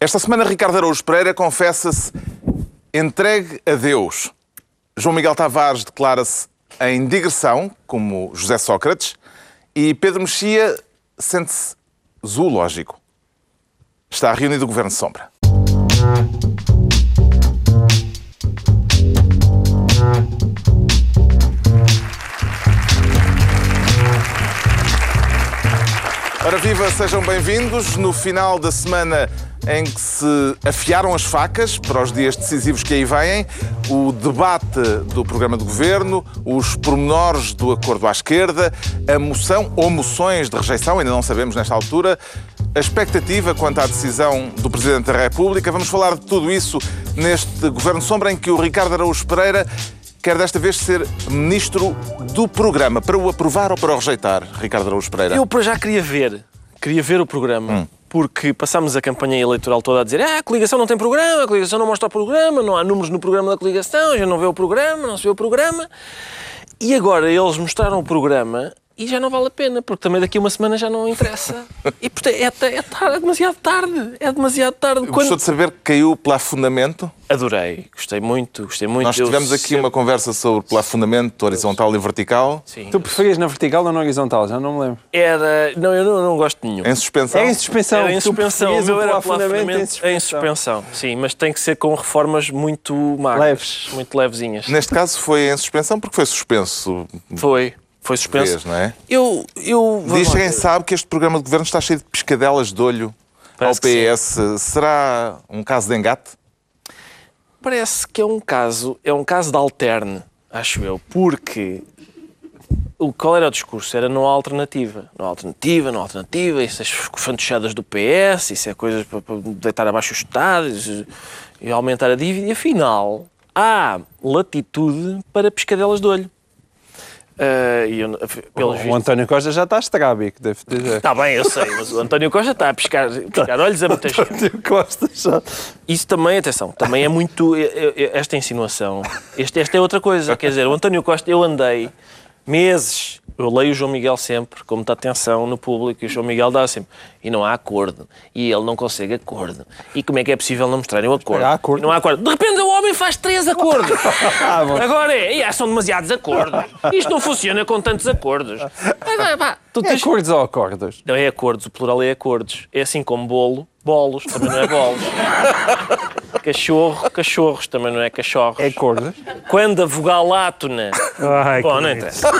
Esta semana, Ricardo Araújo Pereira confessa-se entregue a Deus. João Miguel Tavares declara-se em digressão, como José Sócrates, e Pedro Mexia sente-se zoológico. Está reunido o Governo Sombra. Ora viva, sejam bem-vindos. No final da semana em que se afiaram as facas para os dias decisivos que aí vêm, o debate do programa de governo, os pormenores do acordo à esquerda, a moção ou moções de rejeição, ainda não sabemos nesta altura, a expectativa quanto à decisão do Presidente da República. Vamos falar de tudo isso neste Governo Sombra em que o Ricardo Araújo Pereira quer desta vez ser ministro do programa, para o aprovar ou para o rejeitar, Ricardo Araújo Pereira? Eu para já queria ver, queria ver o programa. Hum. Porque passámos a campanha eleitoral toda a dizer ah, a coligação não tem programa, a coligação não mostra o programa, não há números no programa da coligação, já não vê o programa, não se vê o programa. E agora eles mostraram o programa e já não vale a pena, porque também daqui a uma semana já não interessa. E portanto, é, é, tarde, é demasiado tarde. É demasiado tarde. Gostou de saber que caiu o plafundamento? Adorei, gostei muito, gostei muito. Nós tivemos Eu aqui sempre- uma conversa sobre plafundamento horizontal e vertical, Sim. Tu preferias na vertical ou na horizontal? Já não me lembro. Era. Não, eu não, não gosto de nenhum. em suspensão. É em suspensão. Era em suspensão, meu era plafundamento plafundamento em suspensão. Sim, mas tem que ser com reformas muito magras, Leves. muito levezinhas. Neste caso foi em suspensão porque foi suspenso. Foi, foi suspenso. Não é? Eu, eu Diz quem sabe que este programa de governo está cheio de piscadelas de olho Parece ao PS. Será um caso de engate? Parece que é um caso, é um caso de alterne, acho eu, porque o, qual era o discurso? Era não há alternativa. Não há alternativa, não há alternativa, isso é as fantochadas do PS, isso é coisas para, para deitar abaixo os Estados e aumentar a dívida. E afinal, há latitude para piscadelas de olho. E eu, O vistos, António Costa já está estrábico, devo dizer. Está bem, eu sei, mas o António Costa está a piscar, piscar olhos a muita gente. António Costa já. Isso também, atenção, também é muito. Esta insinuação. Este, esta é outra coisa. Quer dizer, o António Costa, eu andei meses. Eu leio o João Miguel sempre com muita atenção no público e o João Miguel dá sempre. E não há acordo. E ele não consegue acordo. E como é que é possível não mostrarem o acordo? Há acordo. E não há acordo. De repente o homem faz três acordos. Ah. Agora é. E ah, são demasiados acordos. Isto não funciona com tantos acordos. Ah, pá, tu É tens- acordos ou acordos? não é acordos, o plural é acordos. É assim como bolo, bolos, também não é bolos. Cachorro, cachorros, também não é cachorros. É acordos? Quando a vogal átona. Ai, Bom, não interessa.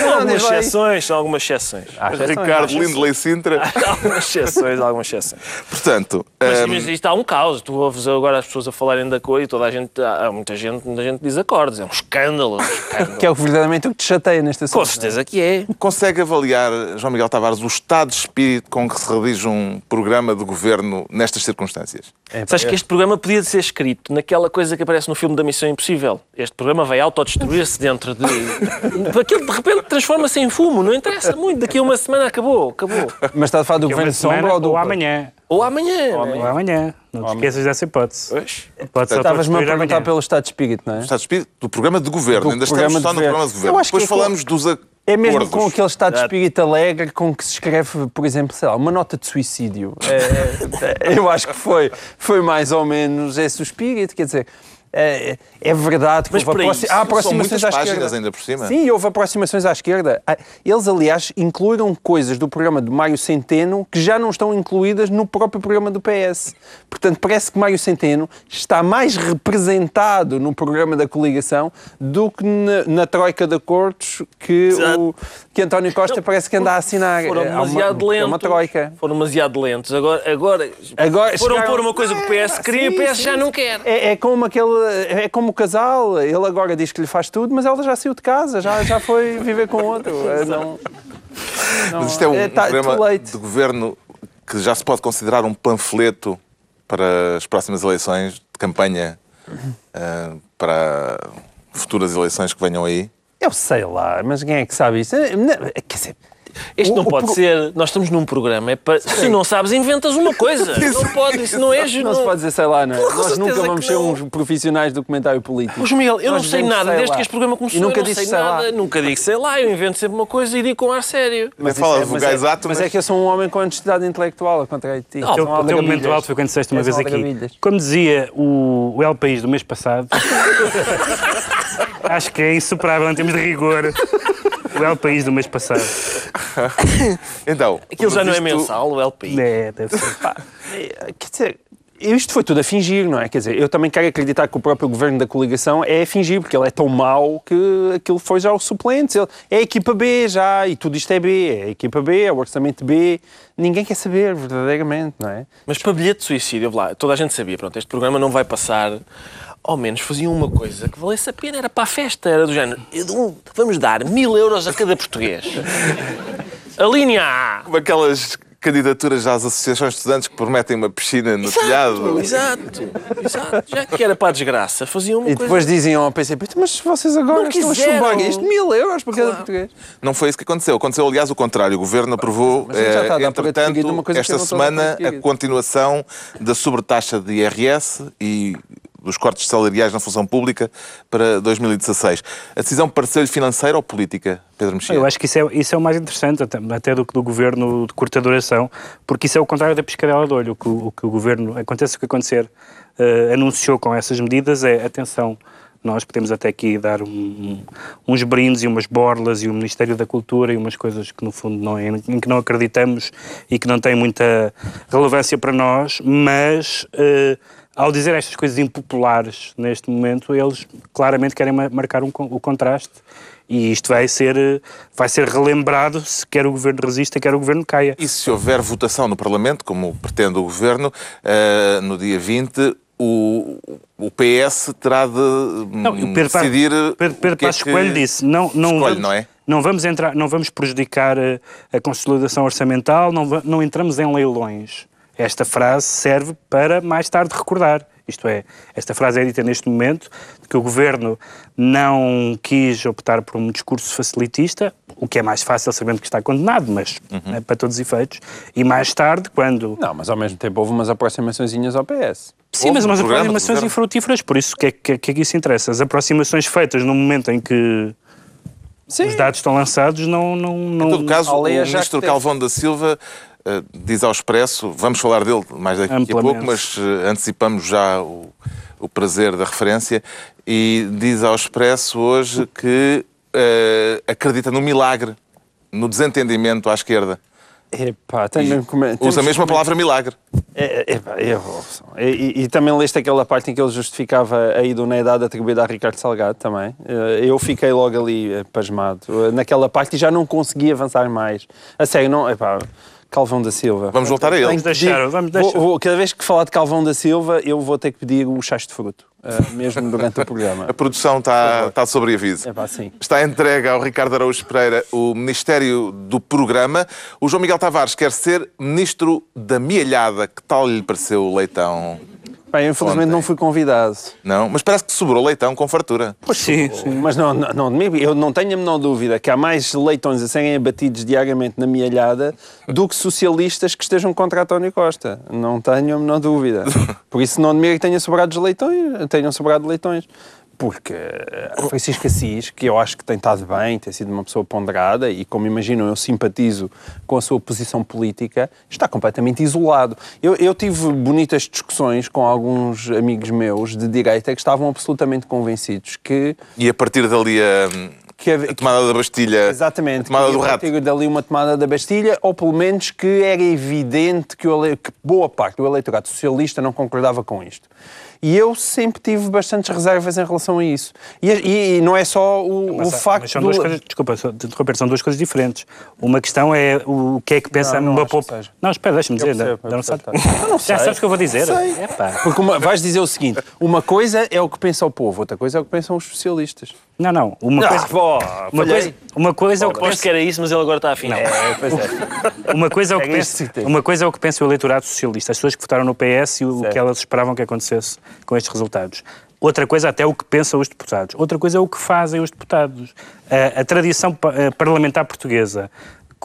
São algumas exceções, são algumas exceções. Ricardo. Lindley Sintra. Há algumas exceções, há algumas exceções. Portanto, Mas, hum, mas isto há um caos. Tu ouves agora as pessoas a falarem da cor e toda a gente, há muita gente, muita gente diz acordos. É um escândalo. é um escândalo. Que é o verdadeiramente o que te chateia neste assunto. Com certeza que é. consegue avaliar, João Miguel Tavares, o estado de espírito com que se redige um programa de governo nestas circunstâncias? É, Sabes que este programa podia ser escrito naquela coisa que aparece no filme da Missão Impossível. Este programa vai autodestruir-se dentro de. Aquilo de repente transforma-se em fumo, não interessa muito. Daqui a uma semana acabou, acabou. Mas está a falar do é governo de sombra ou do. ou amanhã. Ou amanhã. Ou né? amanhã. Não te esqueças dessa hipótese. Estavas-me a perguntar amanhã. pelo estado de espírito, não é? O estado de espírito do programa de governo. Do Ainda programa estamos só de no governo. programa de governo. Eu acho que Depois é falamos dos acordos. É mesmo com aquele estado de espírito alegre com que se escreve, por exemplo, sei lá, uma nota de suicídio. É, é, eu acho que foi, foi mais ou menos esse o espírito, quer dizer. É, é verdade que Mas houve aproxi- há aproximações à esquerda. ainda por cima. Sim, houve aproximações à esquerda. Ah, Eles, aliás, incluíram coisas do programa de Mário Centeno que já não estão incluídas no próprio programa do PS. Portanto, parece que Mário Centeno está mais representado no programa da coligação do que na, na troika de acordos que, o, que António Costa parece que anda a assinar. Foram É demasiado lentos. É uma troika. Foram demasiado lentos. Agora, agora, Agora foram chegaram- pôr uma coisa que o PS queria e o Sim, PS sim. já não quer. É, é como aquele, é como o casal. Ele agora diz que lhe faz tudo, mas ela já saiu de casa, já, já foi viver com outro. É, não, Mas isto é um É, tá, programa de governo que já se pode considerar um panfleto para as próximas eleições de campanha ah, para futuras eleições que venham aí. eu sei lá, mas quem é que sabe isso? É, não, Quer dizer, Isto O- não o pode pro- ser. Nós estamos num programa. É para... Se não sabes, inventas uma coisa. Não pode. Isso não é. Não se pode dizer, sei lá, não é? Nós nunca vamos ser não. uns profissionais do comentário político. Pois, Miguel, eu Nós não sei nada sei desde lá. que este programa começou. E nunca eu não disse, sei sei lá. nada. Nunca digo sei lá. Eu invento sempre uma coisa e digo com ar sério. Nem fala de mas, vogais é, ato, mas mas- é que eu sou um homem com honestidade intelectual, ao contrário de ti. Não, O teu, São o teu momento alto foi quando disseste uma vez aqui. Como dizia o, o El País do mês passado, acho que é insuperável em termos de rigor. O El País do mês passado. Então, Aquilo já não é mensal, o LPI. É, deve ser. Pá, é, Quer dizer, isto foi tudo a fingir, não é? Quer dizer, eu também quero acreditar que o próprio governo da coligação é a fingir, porque ele é tão mau que aquilo foi já o suplente. Ele- É a equipa B já, e tudo isto é B. É a equipa B, é o orçamento B. Ninguém quer saber, verdadeiramente, não é? Mas para bilhete de suicídio, lá, toda a gente sabia, pronto, este programa não vai passar. Ao menos faziam uma coisa que valesse a pena, era para a festa, era do género. Vamos dar mil euros a cada português. A linha A. Como aquelas candidaturas às associações de estudantes que prometem uma piscina no telhado. Exato, exato. Já que era para a desgraça, faziam uma E coisa. depois diziam ao PCP, mas vocês agora Não estão a chumbar isto, mil euros para cada português. Não foi isso que aconteceu. Aconteceu, aliás, o contrário. O governo aprovou, a adquirido entretanto, esta a semana, a adquirido. continuação da sobretaxa de IRS e dos cortes salariais na função pública para 2016. A decisão pareceu-lhe financeira ou política, Pedro Mexia? Eu acho que isso é, isso é o mais interessante, até, até do que do governo de curta duração, porque isso é o contrário da piscadela de olho. O que o, que o governo, aconteça o que acontecer, eh, anunciou com essas medidas é, atenção, nós podemos até aqui dar um- uns brindes e umas borlas e o Ministério da Cultura e umas coisas que no fundo não, é, em que não acreditamos e que não têm muita relevância para nós, mas eh, ao dizer estas coisas impopulares neste momento, eles claramente querem ma- marcar um o contraste e isto vai ser, eh, vai ser relembrado se quer o governo resista, quer o governo caia. E se houver votação no Parlamento, como pretende o Governo, eh, no dia 20, o, o PS terá de hum, Não, o Pedro, decidir Pedro, o Pedro é Passos que Coelho disse, não, não, escolhe, vamos, não é? não vamos entrar, não vamos prejudicar a, a consolidação orçamental, não, não entramos em leilões. Esta frase serve para mais tarde recordar. Isto é, esta frase é dita neste momento, de que o governo não quis optar por um discurso facilitista, o que é mais fácil sabendo que está condenado, mas Uhum. é para todos os efeitos. E mais tarde, quando Não, mas ao mesmo tempo houve umas aproximaçõezinhas ao PS. Sim, Houve mas um umas aproximações infrutíferas, por isso que é que, que é que isso interessa. As aproximações feitas no momento em que Sim. os dados estão lançados não... não, não Em todo caso, o ministro. Calvão da Silva diz ao Expresso, vamos falar dele mais daqui a Amplamente. pouco, mas eh, antecipamos já o, o prazer da referência, e diz ao Expresso hoje que eh, acredita no milagre, no desentendimento à esquerda. Epá, tenho, temos Usa a mesma que- palavra milagre. É, é, é, e, e- também leste aquela parte em que ele justificava a idoneidade atribuída a Ricardo Salgado também. Eh, Eu fiquei logo ali eh, pasmado eh, naquela parte e já não consegui avançar mais. A sério, não. Epá, Calvão da Silva. Vamos voltar a ele. Vamos deixar, vamos vou- deixar. vou- cada vez que falar de Calvão da Silva, eu vou ter que pedir o chás de fruto, eh, mesmo durante o programa. A produção está, está sob aviso. É pá, sim. Está entregue ao Ricardo Araújo Pereira o Ministério do Programa. O João Miguel Tavares quer ser Ministro da Mielhada. Que tal lhe pareceu o leitão? Bem, eu, infelizmente Ontem. não fui convidado. Não? Mas parece que sobrou leitão com fartura. Sim, sim. Mas não, não, não, eu não tenho a menor dúvida que há mais leitões a serem abatidos diariamente na mielhada do que socialistas que estejam contra António Costa. Não tenho a menor dúvida. Por isso não admiro que tenha sobrado leitões, tenham sobrado leitões. Porque eh, Francisco Assis, que eu acho que tem estado bem, tem sido uma pessoa ponderada e, como imaginam, eu simpatizo com a sua posição política, está completamente isolado. Eu, eu tive bonitas discussões com alguns amigos meus de direita que estavam absolutamente convencidos que E a partir dali a, que a havia- tomada da Bastilha. Exatamente. A tomada do rato. partir dali uma tomada da Bastilha, ou pelo menos que era evidente que, o que boa parte do eleitorado socialista não concordava com isto. E eu sempre tive bastantes reservas em relação a isso. E, e- e não é só o, Mas, o facto mas são do... duas coisas, desculpa, interromper, são duas coisas diferentes. Uma questão é o que é que pensa Não, não poupa. Não, espera, deixa-me dizer. percebo, ainda eu não percebo. Eu não sei. Já sabes o que eu vou dizer? Sei. Epá. Porque uma- vais dizer o seguinte, uma coisa é o que pensa o povo, outra coisa é o que pensam os socialistas. Não, não. Uma Ah, coisa, pô, uma coisa, uma coisa é o que pensa. que era isso, mas ele agora está afinal. É, pois é. Uma coisa, é o que sítio. uma coisa é o que pensa o eleitorado socialista, as pessoas que votaram no PS e o Certo. que elas esperavam que acontecesse com estes resultados. Outra coisa até é o que pensam os deputados. Outra coisa é o que fazem os deputados. A, a tradição eh, parlamentar portuguesa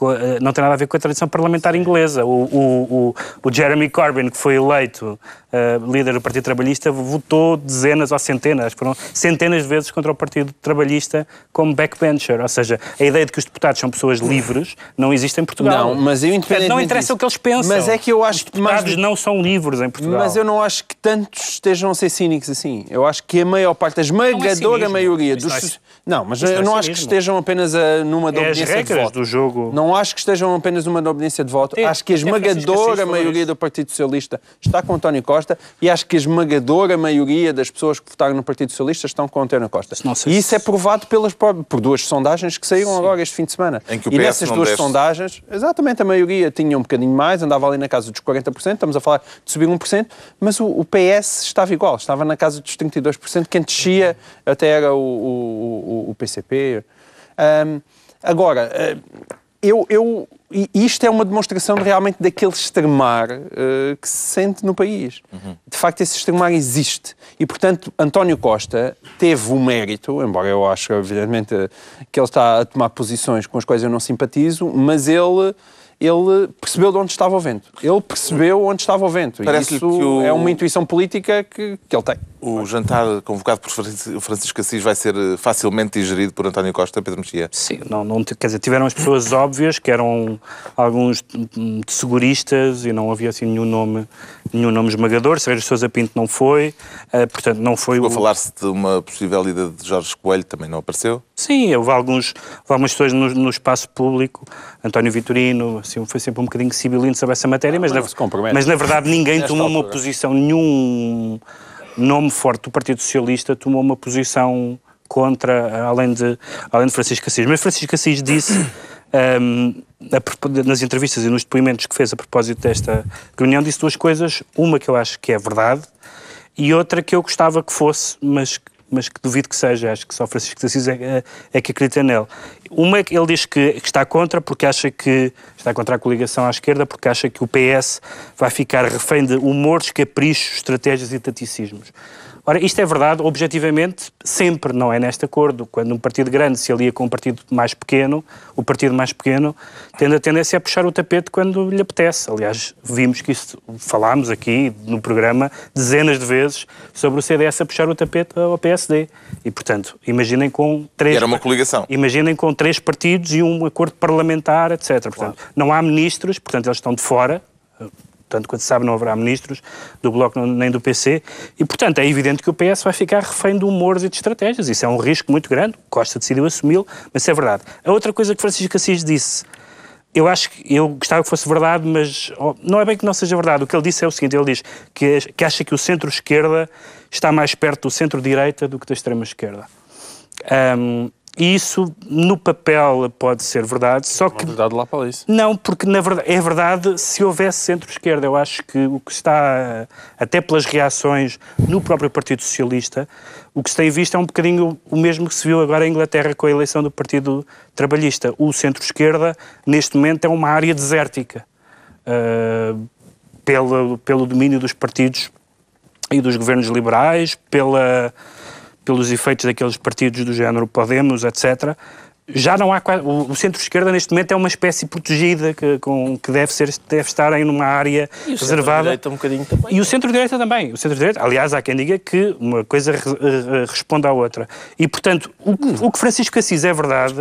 eh, não tem nada a ver com a tradição parlamentar inglesa. O, o, o, o Jeremy Corbyn, que foi eleito uh, líder do Partido Trabalhista, votou dezenas ou centenas, foram centenas de vezes contra o Partido Trabalhista como backbencher. Ou seja, a ideia de que os deputados são pessoas livres não existe em Portugal. Não, mas eu independentemente Não interessa disso, o que eles pensam. Mas é que eu acho os que mais deputados não são livres em Portugal. Mas eu não acho que tantos estejam a ser cínicos assim. Eu acho que a maior parte, a esmagadora cinismo. maioria dos. não é- Não, mas não eu é não acho que estejam apenas a, numa de É obediência de regras voto. do jogo. Não acho que estejam apenas numa de obediência de voto. É, acho que a esmagadora maioria do Partido Socialista está com António Costa e acho que a esmagadora maioria das pessoas que votaram no Partido Socialista estão com António Costa. Sei E se- isso é provado pelas, por duas sondagens que saíram agora este fim de semana. Em que o e PS nessas não duas sondagens, exatamente a maioria tinha um bocadinho mais, andava ali na casa dos 40%, estamos a falar de subir 1%, mas o, o PS estava igual, estava na casa dos 32%, quem descia até era o, o, o- o PCP. Ahm, agora, eh, eu, eu, e isto é uma demonstração de, realmente daquele extremar eh, que se sente no país. De facto, esse extremar existe. E, portanto, António Costa teve o mérito, embora eu acho, evidentemente, que ele está a tomar posições com as quais eu não simpatizo, mas ele. Ele percebeu de onde estava o vento. Ele percebeu onde estava o vento. E Parece-lhe isso que o- é uma intuição política que, que ele tem. O jantar convocado por Francisco Assis vai ser eh, facilmente digerido por António Costa, Pedro Mexia. Sim, não, não, quer dizer, tiveram as pessoas óbvias, que eram alguns de seguristas e não havia assim nenhum nome, nenhum nome esmagador. Sérgio Sousa Pinto não foi, eh, portanto não foi Chegou o... a falar-se de uma possível ida de Jorge Coelho, também não apareceu. Sim, houve, alguns, houve algumas pessoas no, no espaço público, António Vitorino, assim, foi sempre um bocadinho sibilino sobre essa matéria, mas, mas na, mas na verdade ninguém Nesta tomou uma altura. posição, nenhum nome forte do Partido Socialista tomou uma posição contra, além de, além de Francisco Assis. Mas Francisco Assis disse, hum, a propo- nas entrevistas e nos depoimentos que fez a propósito desta reunião, disse duas coisas. Uma que eu acho que é verdade e outra que eu gostava que fosse, mas, mas que duvido que seja. Acho que só Francisco Assis é, é, é que acredita nele. Uma é que ele diz que, que está contra porque acha que está contra a coligação à esquerda porque acha que o PS vai ficar refém de humores, caprichos, estratégias e taticismos. Ora, isto é verdade, objetivamente, sempre, não é neste acordo. Quando um partido grande se alia com um partido mais pequeno, o partido mais pequeno tende a tendência a puxar o tapete quando lhe apetece. Aliás, vimos que isso, falámos aqui no programa dezenas de vezes sobre o CDS a puxar o tapete ao PSD. E, portanto, imaginem com três... Era uma coligação. Imaginem com três partidos e um acordo parlamentar, etc. Portanto, não há ministros, portanto, eles estão de fora. Tanto quanto se sabe, não haverá ministros do Bloco nem do PC. E, portanto, é evidente que o PS vai ficar refém de humores e de estratégias. Isso é um risco muito grande. Costa decidiu assumi-lo, mas isso é verdade. A outra coisa que Francisco Assis disse, eu acho que eu gostava que fosse verdade, mas oh, não é bem que não seja verdade. O que ele disse é o seguinte: ele diz que, que acha que o centro-esquerda está mais perto do centro-direita do que da extrema-esquerda. Ahm, e isso, no papel, pode ser verdade, só que Verdade lá para isso. não, porque na verdade, é verdade se houvesse centro-esquerda. Eu acho que o que está, até pelas reações no próprio Partido Socialista, o que se tem visto é um bocadinho o mesmo que se viu agora em Inglaterra com a eleição do Partido Trabalhista. O centro-esquerda, neste momento, é uma área desértica ah, pelo, pelo domínio dos partidos e dos governos liberais, pela, pelos efeitos daqueles partidos do género Podemos, etc. Já não há o, centro-esquerda neste momento é uma espécie protegida que, com, que deve, ser, deve estar em uma área E reservada. um também. E o centro-direita também. O centro-direita, aliás, há quem diga que uma coisa re- re- responde à outra. E, portanto, o, que- o que Francisco Assis é verdade.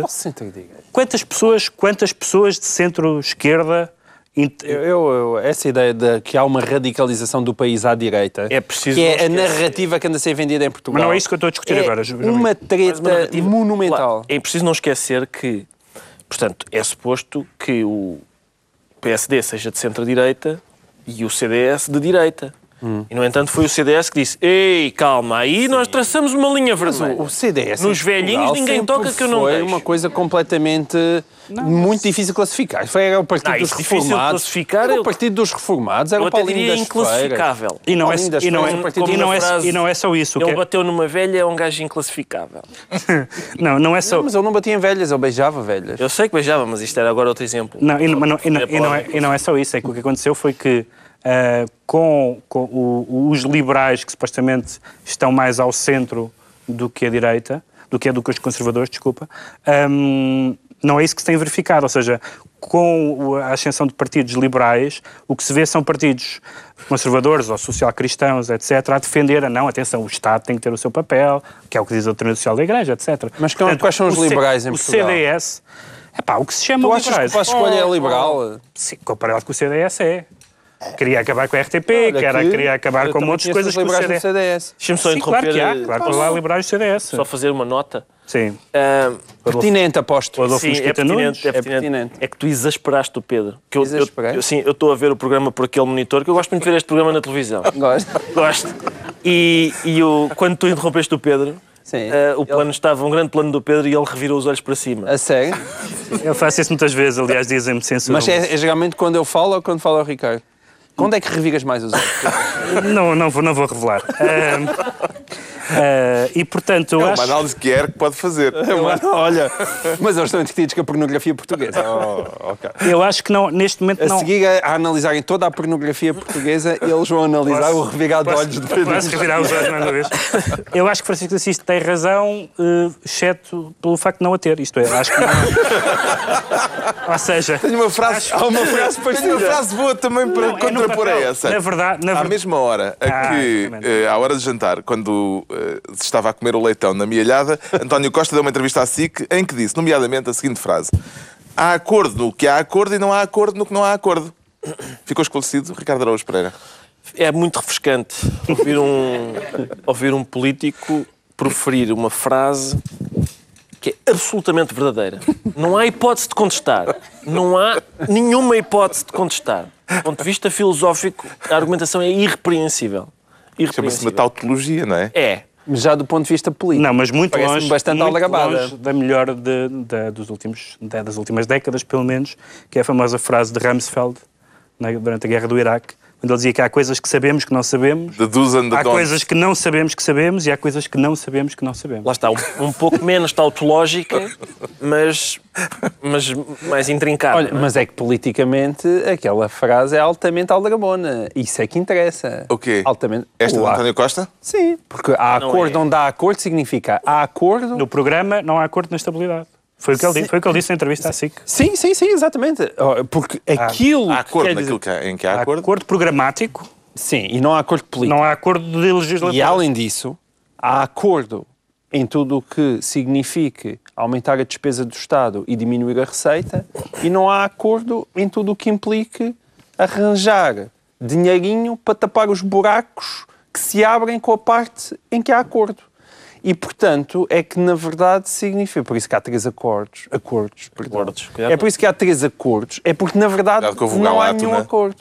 Quantas pessoas, quantas pessoas de centro-esquerda Eu, eu- essa ideia de que há uma radicalização do país à direita, É preciso que é a narrativa que anda a ser vendida em Portugal. Mas não é isso que eu estou a discutir é agora, Uma treta uma monumental. É preciso não esquecer que, portanto, é suposto que o PSD seja de centro-direita e o CDS de direita. Hum. E, no entanto, foi o CDS que disse: Ei, calma, aí nós traçamos uma linha vermelha. O CDS Nos velhinhos Portugal ninguém toca que eu não foi deixo. uma coisa completamente muito difícil de classificar. Foi era o Partido Não, dos difícil de Reformados. classificar, Era o Partido dos Reformados, era Eu o Paulinho diria das inclassificável. E não, é, e, não é, e, não é, frase, e não é só isso. Ele que é- bateu numa velha, é um gajo inclassificável. não, não é só. Não, mas ele não batia em velhas, ele beijava velhas. Eu sei que beijava, mas isto era agora outro exemplo. Não, e, não- mas não, e, não, É e não é, e não é só isso, é que o que aconteceu foi que ah, com, com o- os liberais que supostamente estão mais ao centro do que a direita, do que é do que os conservadores, desculpa, ahm, não é isso que se tem verificado. Ou seja, com o- a ascensão de partidos liberais, o que se vê são partidos conservadores ou social-cristãos, etc., a defender a não, atenção, o Estado tem que ter o seu papel, que é o que diz a doutrina social da Igreja, etc. Mas qual- quais são os o liberais em o Portugal? CDS, é pá, o que se chama Tu achas que liberais. o Passo Escolha é liberal? Sim, comparado com o CDS é. Queria acabar com a RTP, Olha queria, que queria acabar eu com outras coisas que o CDS... CDS. Deixa-me só Sim, claro interromper. que há, claro que há liberais do CDS. Só fazer uma nota. Sim. Ah, Pertinente, aposto. Sim, é pertinente, é é pertinente. pertinente. É que tu exasperaste o Pedro. Que eu, eu, Exasperei? eu, sim, eu estou a ver o programa por aquele monitor, que eu gosto muito de ver este programa na televisão. Gosto. Gosto. E, e o, quando tu interrompeste o Pedro, Sim. ah, o plano estava, um grande plano do Pedro e ele revirou os olhos para cima. A sério? Eu faço isso muitas vezes, aliás, dizem-me censura. Mas é, é geralmente quando eu falo ou quando falo ao Ricardo? Quando é que revigas mais os olhos? Não, não, vou, não vou revelar. Ah, ah, e, portanto, eu É uma acho... análise que quer que pode fazer. Olha, mas eles estão entretidos com a pornografia portuguesa. Oh, ok. Eu acho que não, neste momento A não... seguir a, a analisarem toda a pornografia portuguesa, eles vão analisar o revigar de Posso- olhos de Pedro. Posso revirar os olhos mais uma vez? Eu acho que Francisco de Assis tem razão, eh, exceto pelo facto de não a ter. Isto é, acho que não. Ou seja, Tenho uma frase, há uma frase, tenho uma frase boa também para Não, é contrapor a papel. essa. Na verdade- na à ver- mesma hora a Ah, que, eh, à hora de jantar, quando estava a comer o leitão na mielhada, António Costa deu uma entrevista à SIC em que disse, nomeadamente, a seguinte frase: Há acordo no que há acordo e não há acordo no que não há acordo. Ficou esclarecido, Ricardo Araújo Pereira. É muito refrescante ouvir um, ouvir um político proferir uma frase que é absolutamente verdadeira. Não há hipótese de contestar. Não há nenhuma hipótese de contestar. Do ponto de vista filosófico, a argumentação é irrepreensível. Chama-se uma Irrepreensível. tautologia, não é? É. Já do ponto de vista político. não, mas muito longe, bastante muito longe da melhor de- da- dos últimos, da- das últimas décadas, pelo menos, que é a famosa frase de Rumsfeld na- durante a guerra do Iraque, quando ele dizia que há coisas que sabemos que não sabemos, The do's and the há don'ts. coisas que não sabemos que sabemos e há coisas que não sabemos que não sabemos. Lá está, um, um pouco menos tautológica, mas, mas mais intrincada. Olha, é? mas é que politicamente aquela frase é altamente aldrabona. Isso é que interessa. O quê? Altamente. Esta de O há- António Costa? Sim, porque há Não acordo é. onde há acordo significa há acordo. No programa não há acordo na estabilidade. Foi o que ele, disse, foi o que ele disse na entrevista à SIC. Sim, sim, sim, exatamente. Porque aquilo. Há acordo quer dizer- naquilo que há- em que há Há acordo? acordo programático, Sim, e não há acordo político. não há acordo de legislação. E além disso, há acordo em tudo o que signifique aumentar a despesa do Estado e diminuir a receita, e não há acordo em tudo o que implique arranjar dinheirinho para tapar os buracos que se abrem com a parte em que há acordo. E, portanto, é que, na verdade, significa... Por isso que há três acordos. Acordos, perdão. Acordos. É por isso que há três acordos. É porque, na verdade, não há nenhum né? acordo.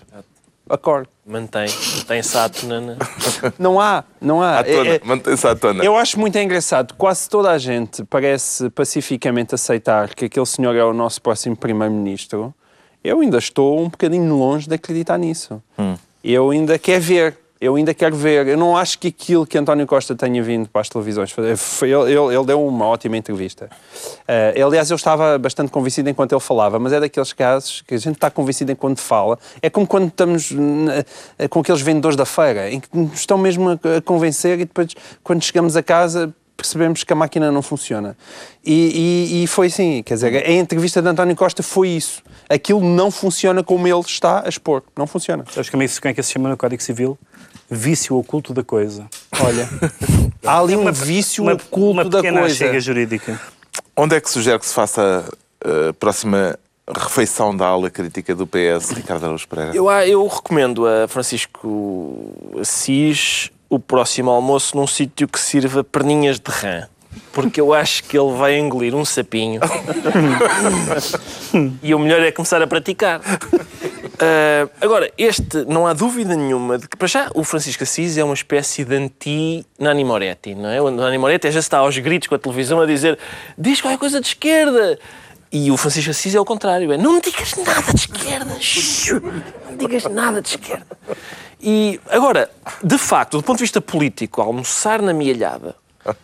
Acordo. Mantém, mantém-se a atona na- Não há, não há. À tona, É- é- mantém-se à tona. eu acho muito engraçado. Quase toda a gente parece pacificamente aceitar que aquele senhor é o nosso próximo primeiro-ministro. Eu ainda estou um bocadinho longe de acreditar nisso. Eu ainda quero ver. Eu ainda quero ver. Eu não acho que aquilo que António Costa tenha vindo para as televisões fazer. Ele, ele- ele deu uma ótima entrevista. Eh, aliás, eu estava bastante convencido enquanto ele falava, mas é daqueles casos que a gente está convencido enquanto fala. É como quando estamos na- eh, com aqueles vendedores da feira, em que nos estão mesmo a, a convencer e depois, quando chegamos a casa, percebemos que a máquina não funciona. E, e- e foi assim, quer dizer, a entrevista de António Costa foi isso. Aquilo não funciona como ele está a expor. Não funciona. Sabes como é, isso, que se chama no Código Civil? Vício oculto da coisa. Olha, há ali um vício uma, oculto uma da pequena coisa. chega jurídica. Onde é que sugere que se faça a próxima refeição da aula crítica do PS, Ricardo Araújo Pereira? Eu, ah, eu recomendo a Francisco Assis o próximo almoço num sítio que sirva perninhas de rã. Porque eu acho que ele vai engolir um sapinho. e o melhor é começar a praticar. Ah, agora, este, não há dúvida nenhuma de que, para já, o Francisco Assis é uma espécie de anti-Nani Moretti, não é? O Nani Moretti já está aos gritos com a televisão a dizer diz qualquer coisa de esquerda. E o Francisco Assis é o contrário, é não me digas nada de esquerda, não me digas nada de esquerda. E, agora, de facto, do ponto de vista político, almoçar na mielhada,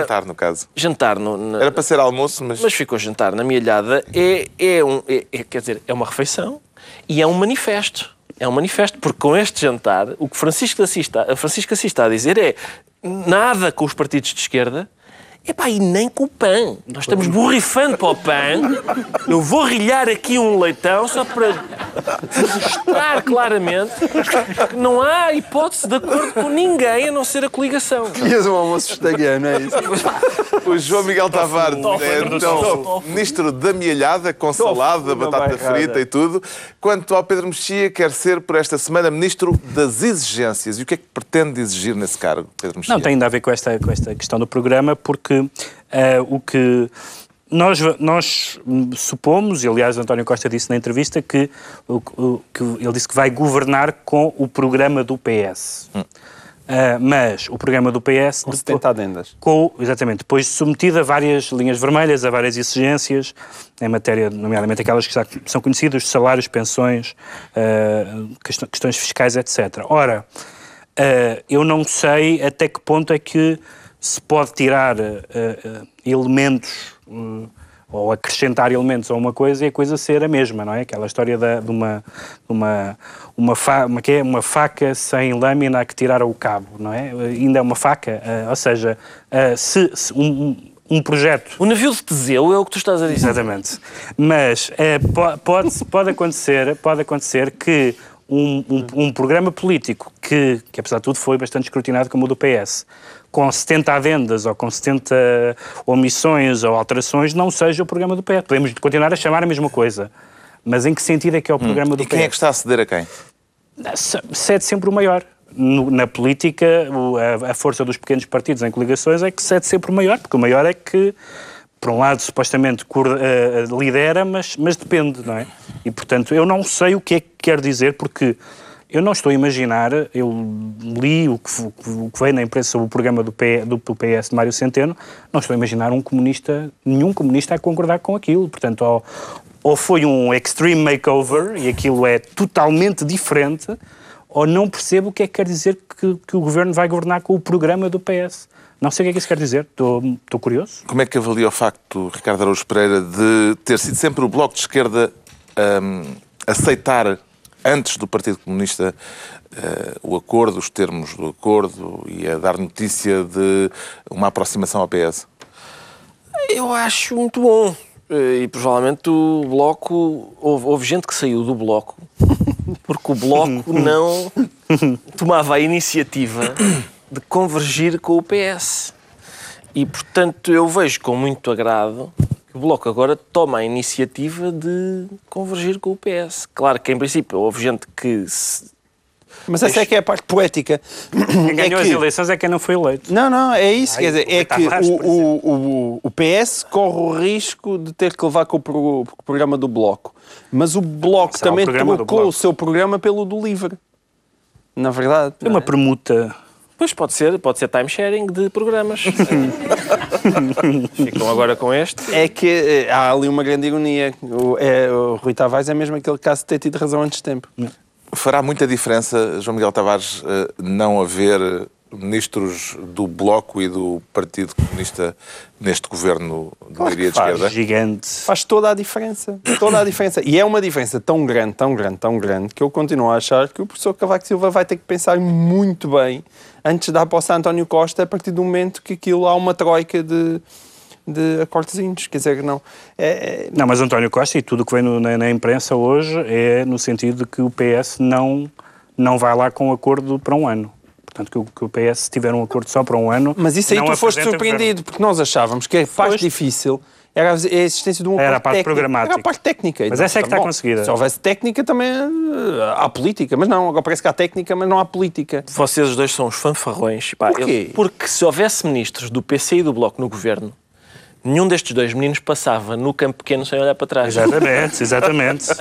Jantar, no caso. jantar no, na- Era para ser almoço, mas... mas ficou jantar na mielhada é, é um é- é- quer dizer é uma refeição e é um manifesto. É um manifesto porque com este jantar o que Francisco Assis está, Francisco Assis está a dizer é nada com os partidos de esquerda Epá, e nem com o pão. Nós estamos borrifando para o pão. Eu vou rilhar aqui um leitão só para mostrar claramente que não há hipótese de acordo com ninguém a não ser a coligação. Ias um almoço vegetariano, é isso? O João Miguel Tavares é então ministro da mielhada, com salada, batata frita e tudo. Quanto ao Pedro Mexia, quer ser por esta semana ministro das exigências. E o que é que pretende exigir nesse cargo, Pedro Mexia? Não, tem ainda a ver com esta, com esta questão do programa, porque eh, o que nós, nós hum, supomos, e aliás António Costa disse na entrevista, que, o- o- que ele disse que vai governar com o programa do PS. Eh, mas o programa do PS... Com depois- 70 adendas. com, exatamente, depois submetido a várias linhas vermelhas, a várias exigências, em matéria, nomeadamente aquelas que já são conhecidas, salários, pensões, questões, questões fiscais, etc. Ora, eh, eu não sei até que ponto é que se pode tirar eh, elementos ou acrescentar elementos a uma coisa e a coisa ser a mesma, não é? Aquela história da, de uma, uma, uma, fa, uma, que é uma faca sem lâmina a que tiraram o cabo, não é? Ainda é uma faca, eh, ou seja, eh, se, se um, um- projeto O navio de Teseu é o que tu estás a dizer. Exatamente. Mas po- pode, pode, acontecer, pode acontecer que um, um- um programa político que, que, apesar de tudo, foi bastante escrutinado como o do PS, com 70 adendas ou com 70 omissões ou alterações, não seja o programa do PS. Podemos continuar a chamar a mesma coisa. Mas em que sentido é que é o programa do E quem é que PS? está a ceder a quem? Cede sempre o maior. No- na política, o- a, a força dos pequenos partidos em coligações é que cede sempre o maior, porque o maior é que, por um lado, supostamente coor- eh, lidera, mas, mas depende, não é? E, portanto, eu não sei o que é que quer dizer, porque eu não estou a imaginar, eu li o que, o que veio na imprensa sobre o programa do, P, do PS de Mário Centeno, não estou a imaginar um comunista, nenhum comunista a concordar com aquilo. Portanto, ou, ou foi um extreme makeover e aquilo é totalmente diferente, ou não percebo o que é que quer dizer que, que o governo vai governar com o programa do PS. Não sei o que é que isso quer dizer, estou estou curioso. Como é que avalia o facto, Ricardo Araújo Pereira, de ter sido sempre o Bloco de Esquerda hum, aceitar, antes do Partido Comunista, eh, o acordo, os termos do acordo e a dar notícia de uma aproximação ao PS? Eu acho muito bom. Eh, E provavelmente o Bloco. Houve, houve gente que saiu do Bloco porque o Bloco não tomava a iniciativa de convergir com o PS. E portanto eu vejo com muito agrado que o Bloco agora toma a iniciativa de convergir com o PS. Claro que em princípio houve gente que. se- Mas essa é que é a parte poética. Quem É ganhou as que- eleições é quem não foi eleito. Não, não, é isso. Ai, quer dizer, o é Rui que o, o, o, o PS corre o risco de ter que levar com o, pro- o programa do Bloco. Mas o Bloco Será também trocou o seu programa pelo do Livre. Na verdade. É uma permuta. Pois pode ser, pode ser time sharing de programas. Ficam agora com este. É que eh, há ali uma grande ironia. O, é, o Rui Tavares é mesmo aquele caso de ter tido razão antes de tempo. Fará muita diferença, João Miguel Tavares, eh, não haver ministros do Bloco e do Partido Comunista neste governo de maioria de esquerda? Gigante. Faz toda a diferença. Toda a diferença. E é uma diferença tão grande, tão grande, tão grande, que eu continuo a achar que o professor Cavaco Silva vai ter que pensar muito bem antes de dar posse a António Costa a partir do momento que aquilo há uma troika de, de acordezinhos. Quer dizer, não. É, é- Não, mas António Costa e tudo o que vem no- na, na imprensa hoje é no sentido de que o PS não, não vai lá com acordo para um ano. Portanto, que o, que o PS, tiver um acordo só para um ano. Mas isso aí tu foste surpreendido, porque nós achávamos que a parte Foste. difícil era a existência de um Era acordo a parte técnico. programática. Era a parte técnica. Mas Então, essa é que está bom, conseguida. Se houvesse técnica também eh, há política. Mas não, agora parece que há técnica, mas não há política. Vocês os dois são os fanfarrões. Pá, Porquê? eu- porque se houvesse ministros do PC e do Bloco no governo, nenhum destes dois meninos passava no campo pequeno sem olhar para trás. Exatamente, exatamente.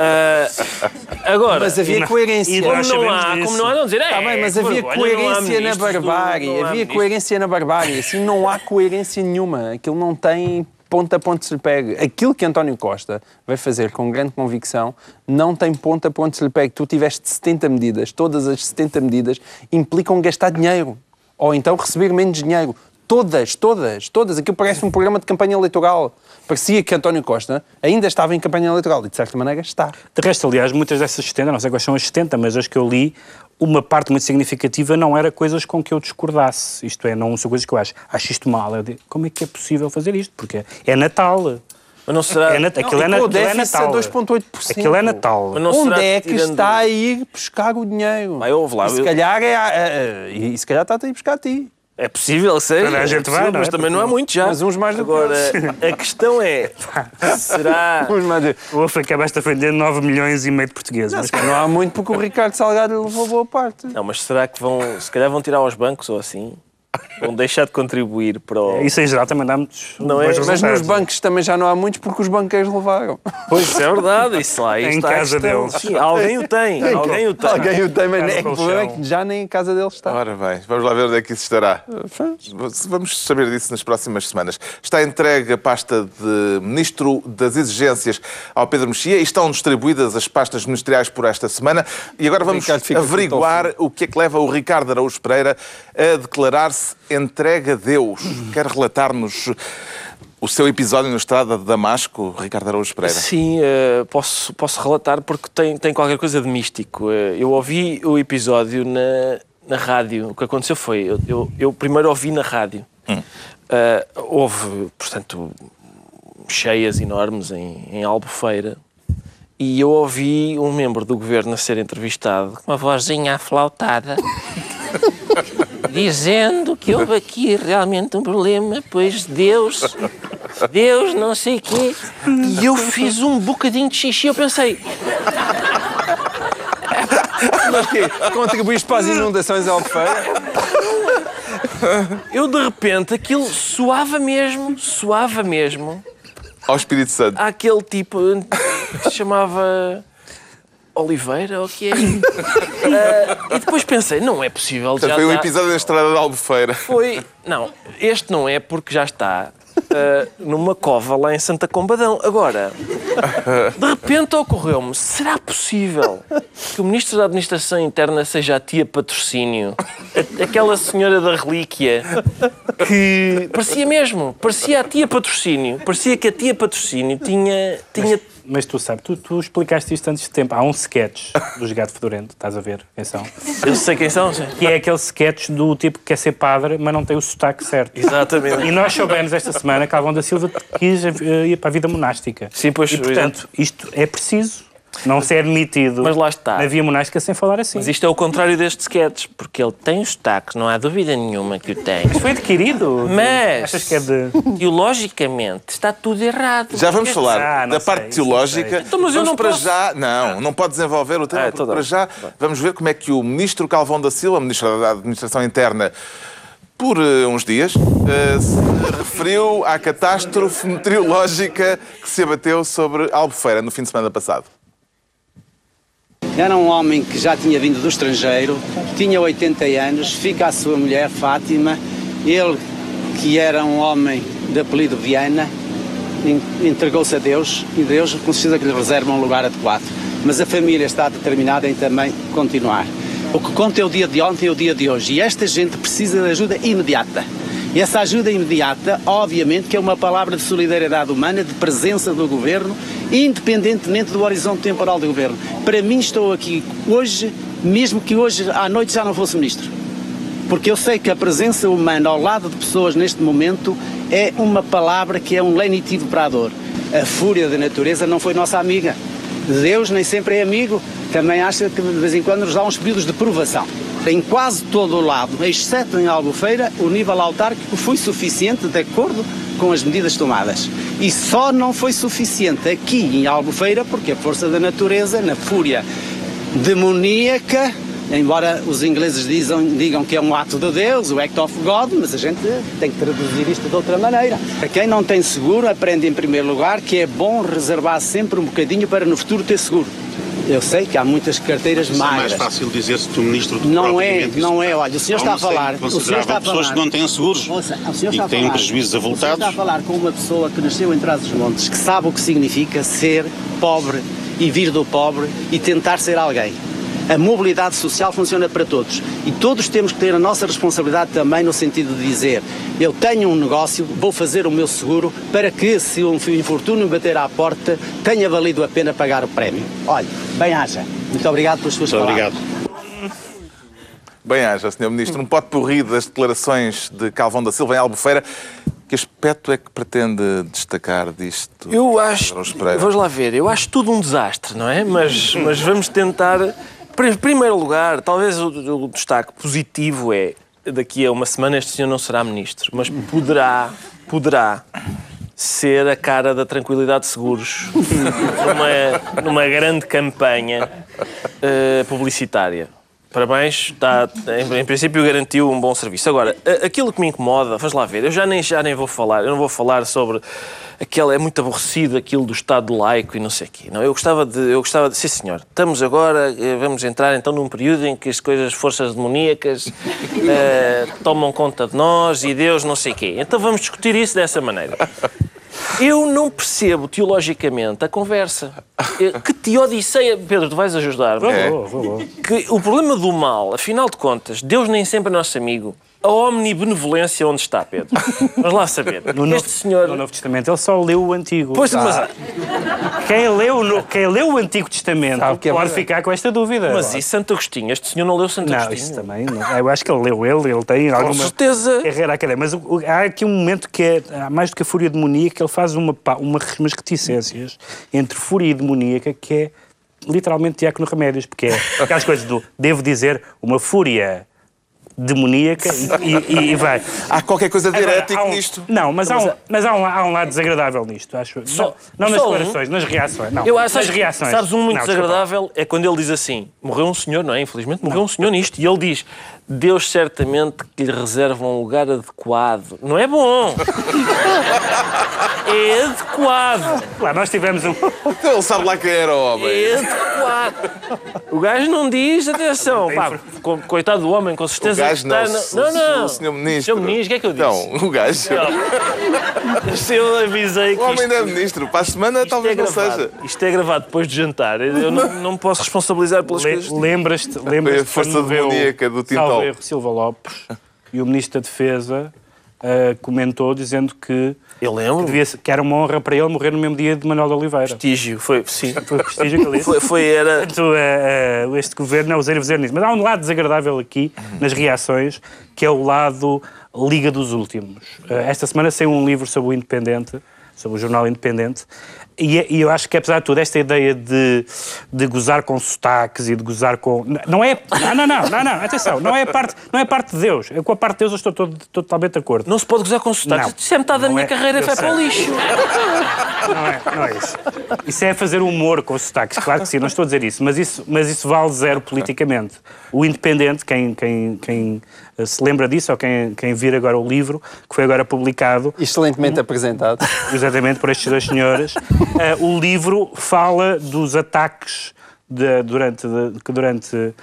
Ah, agora, Mas havia não- coerência. como não há, como não há, não dizer, Tá é, bem, mas que havia coerência na do- barbárie. havia coerência na barbárie. Assim não há coerência nenhuma. Aquilo não tem ponta a ponto se lhe pegue. Aquilo que António Costa vai fazer com grande convicção não tem ponta a ponto se lhe pegue. Tu tiveste 70 medidas. Todas as 70 medidas implicam gastar dinheiro. Ou então receber menos dinheiro. Todas, todas, todas. Aquilo parece um programa de campanha eleitoral. Parecia que António Costa ainda estava em campanha eleitoral. E de certa maneira está. De resto, aliás, muitas dessas 70, não sei quais são as 70, mas as que eu li, uma parte muito significativa não era coisas com que eu discordasse. Isto é, não são coisas que eu acho, acho isto mal. Eu digo, como é que é possível fazer isto? Porque é Natal. Mas não será. É nat- aquilo, é, e na- aquilo é Natal. 2,8%. Aquilo é Natal. Mas não Onde será é que tirando- está a ir buscar o dinheiro? Vai, ouve lá, E se eu- calhar é, a- e se calhar está a ir buscar a ti. É possível, sério. Toda a é gente possível, vai, não é? Mas também não há muito já. Mas uns mais do que Agora, a questão é: será. Vamos lá dizer. O Wolf acabaste a vender 9 milhões e meio de portugueses. Não, Mas não há muito porque o Ricardo Salgado levou boa parte. Não, mas será que vão. Se calhar vão tirar aos bancos ou assim? Vão deixar de contribuir para o. isso em geral também dá muitos Não é? Mas nos bancos também já não há muitos porque os banqueiros levaram. Pois isso é verdade, isso lá. aí Em está a casa deles. Sim, alguém o tem. Alguém o tem. Alguém o tem, mas é que o problema é que já nem em casa dele está. Ora bem, vamos lá ver onde é que isso estará. Vamos saber disso nas próximas semanas. Está entregue a pasta de Ministro das Exigências ao Pedro Mexia e estão distribuídas as pastas ministeriais por esta semana. E agora vamos Ricardo fica averiguar o que é que leva o Ricardo Araújo Pereira a declarar-se entregue a Deus. Quer relatar-nos o seu episódio na estrada de Damasco, Ricardo Araújo Pereira? Sim, eh, posso, posso relatar porque tem, tem qualquer coisa de místico. Eh, eu ouvi o episódio na, na rádio. O que aconteceu foi, eu, eu, eu primeiro ouvi na rádio. Eh, houve, portanto, cheias enormes em, em Albufeira. E eu ouvi um membro do governo a ser entrevistado com uma vozinha aflautada. dizendo que houve aqui realmente um problema, pois Deus, Deus não sei quê. E eu fiz um bocadinho de xixi. Eu pensei, Mas quê? Contribuíste para as inundações à Albufeira? eu de repente aquilo suava mesmo, suava mesmo. Ao Espírito Santo. Àquele tipo que se chamava Oliveira, ou o que é? Ah, e depois pensei, não é possível. Portanto, já foi um episódio da estrada de Albufeira. Foi. Não, este não é porque já está ah, numa cova lá em Santa Combadão. Agora, de repente ocorreu-me: será possível que o Ministro da Administração Interna seja a tia patrocínio? A- Aquela senhora da relíquia que parecia mesmo, parecia a tia patrocínio. Parecia que a tia patrocínio tinha. tinha Mas tu sabes, tu, tu explicaste isto antes de tempo. Há um sketch do Gigante Fedorento, estás a ver? Atenção. eu sei quem são, sim. Que é aquele sketch do tipo que quer ser padre, mas não tem o sotaque certo. Exatamente. E nós soubemos esta semana que Alvão da Silva quis eh, ir para a vida monástica. Sim, pois, E, portanto, isto é preciso não ser admitido Mas lá está. na via monástica sem falar assim. Mas isto é o contrário deste sketch, porque ele tem o sotaque, não há dúvida nenhuma que o tem. Foi adquirido. Mas- Achas que é de... Teologicamente está tudo errado. Já vamos falar Ah, da sei, parte teológica. Então, mas eu não para posso. já. Não, não pode desenvolver o tema. Ah, então para já vamos ver como é que o ministro Calvão da Silva, ministro da Administração Interna, por eh, uns dias, eh, se referiu à catástrofe meteorológica que se abateu sobre Albufeira no fim de semana passado. Era um homem que já tinha vindo do estrangeiro, tinha 80 anos, fica a sua mulher Fátima, ele que era um homem de apelido Viana, en- entregou-se a Deus e Deus certeza que lhe reserva um lugar adequado. Mas a família está determinada em também continuar. O que conta é o dia de ontem e o dia de hoje e esta gente precisa de ajuda imediata. Essa ajuda imediata, obviamente, que é uma palavra de solidariedade humana, de presença do governo, independentemente do horizonte temporal do governo. Para mim, estou aqui hoje, mesmo que hoje à noite já não fosse ministro. Porque eu sei que a presença humana ao lado de pessoas neste momento é uma palavra que é um lenitivo para a dor. A fúria da natureza não foi nossa amiga. Deus nem sempre é amigo, também acha que de vez em quando nos dá uns períodos de provação. Em quase todo o lado, exceto em Albufeira, o nível autárquico foi suficiente de acordo com as medidas tomadas. E só não foi suficiente aqui em Albufeira porque a força da natureza, na fúria demoníaca, embora os ingleses dizam, digam que é um ato de Deus, o act of God, mas a gente tem que traduzir isto de outra maneira. Para quem não tem seguro, aprende em primeiro lugar que é bom reservar sempre um bocadinho para no futuro ter seguro. Eu sei que há muitas carteiras Isso é mais magras. fácil dizer se o ministro Não é, não é. Olha, o senhor está a falar. O senhor está a de pessoas falar. que não têm seguros Ouça, o senhor e está que têm falar, prejuízos O senhor avultados. está a falar com uma pessoa que nasceu em Trás-os-Montes, que sabe o que significa ser pobre e vir do pobre e tentar ser alguém. A mobilidade social funciona para todos e todos temos que ter a nossa responsabilidade também no sentido de dizer eu tenho um negócio, vou fazer o meu seguro para que se um infortúnio bater à porta tenha valido a pena pagar o prémio. Olha, bem haja. Muito obrigado pelas suas Muito palavras. obrigado. Bem haja, Sr. Ministro. Um pote porri das declarações de Calvão da Silva em Albufeira. Que aspecto é que pretende destacar disto? Eu acho. Vamos lá ver, eu acho tudo um desastre, não é? Mas, mas vamos tentar. Em primeiro lugar, talvez o, o destaque positivo é daqui a uma semana este senhor não será ministro, mas poderá, poderá ser a cara da tranquilidade de seguros numa, numa grande campanha eh, publicitária. Parabéns, está, em, em princípio garantiu um bom serviço. Agora, aquilo que me incomoda, vamos lá ver, eu já nem, já nem vou falar, eu não vou falar sobre aquele, é muito aborrecido aquilo do Estado laico e não sei o quê. Não, eu gostava de, eu gostava de, sim senhor, estamos agora, eh, vamos entrar então num período em que as coisas, forças demoníacas eh, tomam conta de nós e Deus não sei o quê. Então vamos discutir isso dessa maneira. Eu não percebo teologicamente a conversa. Que te odisseia. Pedro, tu vais ajudar-me. É. Que o problema do mal, afinal de contas, Deus nem sempre é nosso amigo. A omnibenevolência onde está, Pedro? Vamos lá saber. No Novo, este senhor. no Novo Testamento ele só leu o Antigo. Pois, mas, Quem, leu, o no- quem leu o Antigo Testamento Sabe que é pode verdade. ficar com esta dúvida. mas e Santo Agostinho? Este senhor não leu Santo Não, Agostinho? isso também. não. Eu acho que ele leu ele, ele tem Com alguma certeza. carreira académica. Mas há aqui um momento que é, há mais do que a fúria demoníaca, ele faz uma, uma, umas reticências entre fúria e demoníaca que é literalmente Diácono Remédios, porque é aquelas coisas do devo dizer uma fúria demoníaca e, e- e vai. Há qualquer coisa de herético um- nisto. Não, mas, há um, mas há, um, há um lado desagradável nisto, acho. Só- não, não nas só um? declarações, nas reações. Não, Eu acho, nas sabes, reações. sabes um muito Não, desculpa. desagradável é quando ele diz assim: morreu um senhor, não é? Infelizmente, morreu um senhor nisto. E ele diz: Deus certamente que lhe reserva um lugar adequado. Não é bom. é adequado. Lá, nós tivemos um. Então ele sabe lá quem era o homem. É adequado. O gajo não diz, atenção, pá, co- coitado do homem, com O certeza gajo que não, está. na- Não, não. o senhor ministro. Senhor ministro, o que é que eu disse? Então, o gajo. Se eu avisei O que homem isto, não é ministro. Para a semana isto é talvez não gravado. seja. Isto é gravado depois de jantar. Eu não, não me posso responsabilizar pelas Le- coisas. Lembras-te Foi a força quando o demoníaca do Tintol. salvo erro, Silva Lopes e o Ministro da Defesa ah, comentou dizendo que, Eu lembro. devia ser- que era uma honra para ele morrer no mesmo dia de Manuel de Oliveira. Prestígio, foi, sim. Foi prestígio que ele disse. Foi, foi era. Portanto, ah, este governo é usar dizer nisso. Mas há um lado desagradável aqui, nas reações, que é o lado Liga dos Últimos. Ah, esta semana saiu um livro sobre o Independente, sobre o jornal Independente, e, é- e eu acho que, apesar de tudo, esta ideia de, de gozar com sotaques e de gozar com. Não é. Não, não, não, não, não, atenção, não é parte, não é parte de Deus. Eu, com a parte de Deus eu estou todo- totalmente de acordo. Não se pode gozar com sotaques. Não. Isso é metade da minha é. carreira, sei. para o lixo. Não é, não é isso. Isso é fazer humor com os sotaques, claro que sim, não estou a dizer isso, mas isso, mas isso vale zero politicamente. O Independente, quem, quem, quem eh, se lembra disso, ou quem, quem vir agora o livro, que foi agora publicado, Excelentemente apresentado. exatamente por estes dois senhores, eh, o livro fala dos ataques de- durante, de- que durante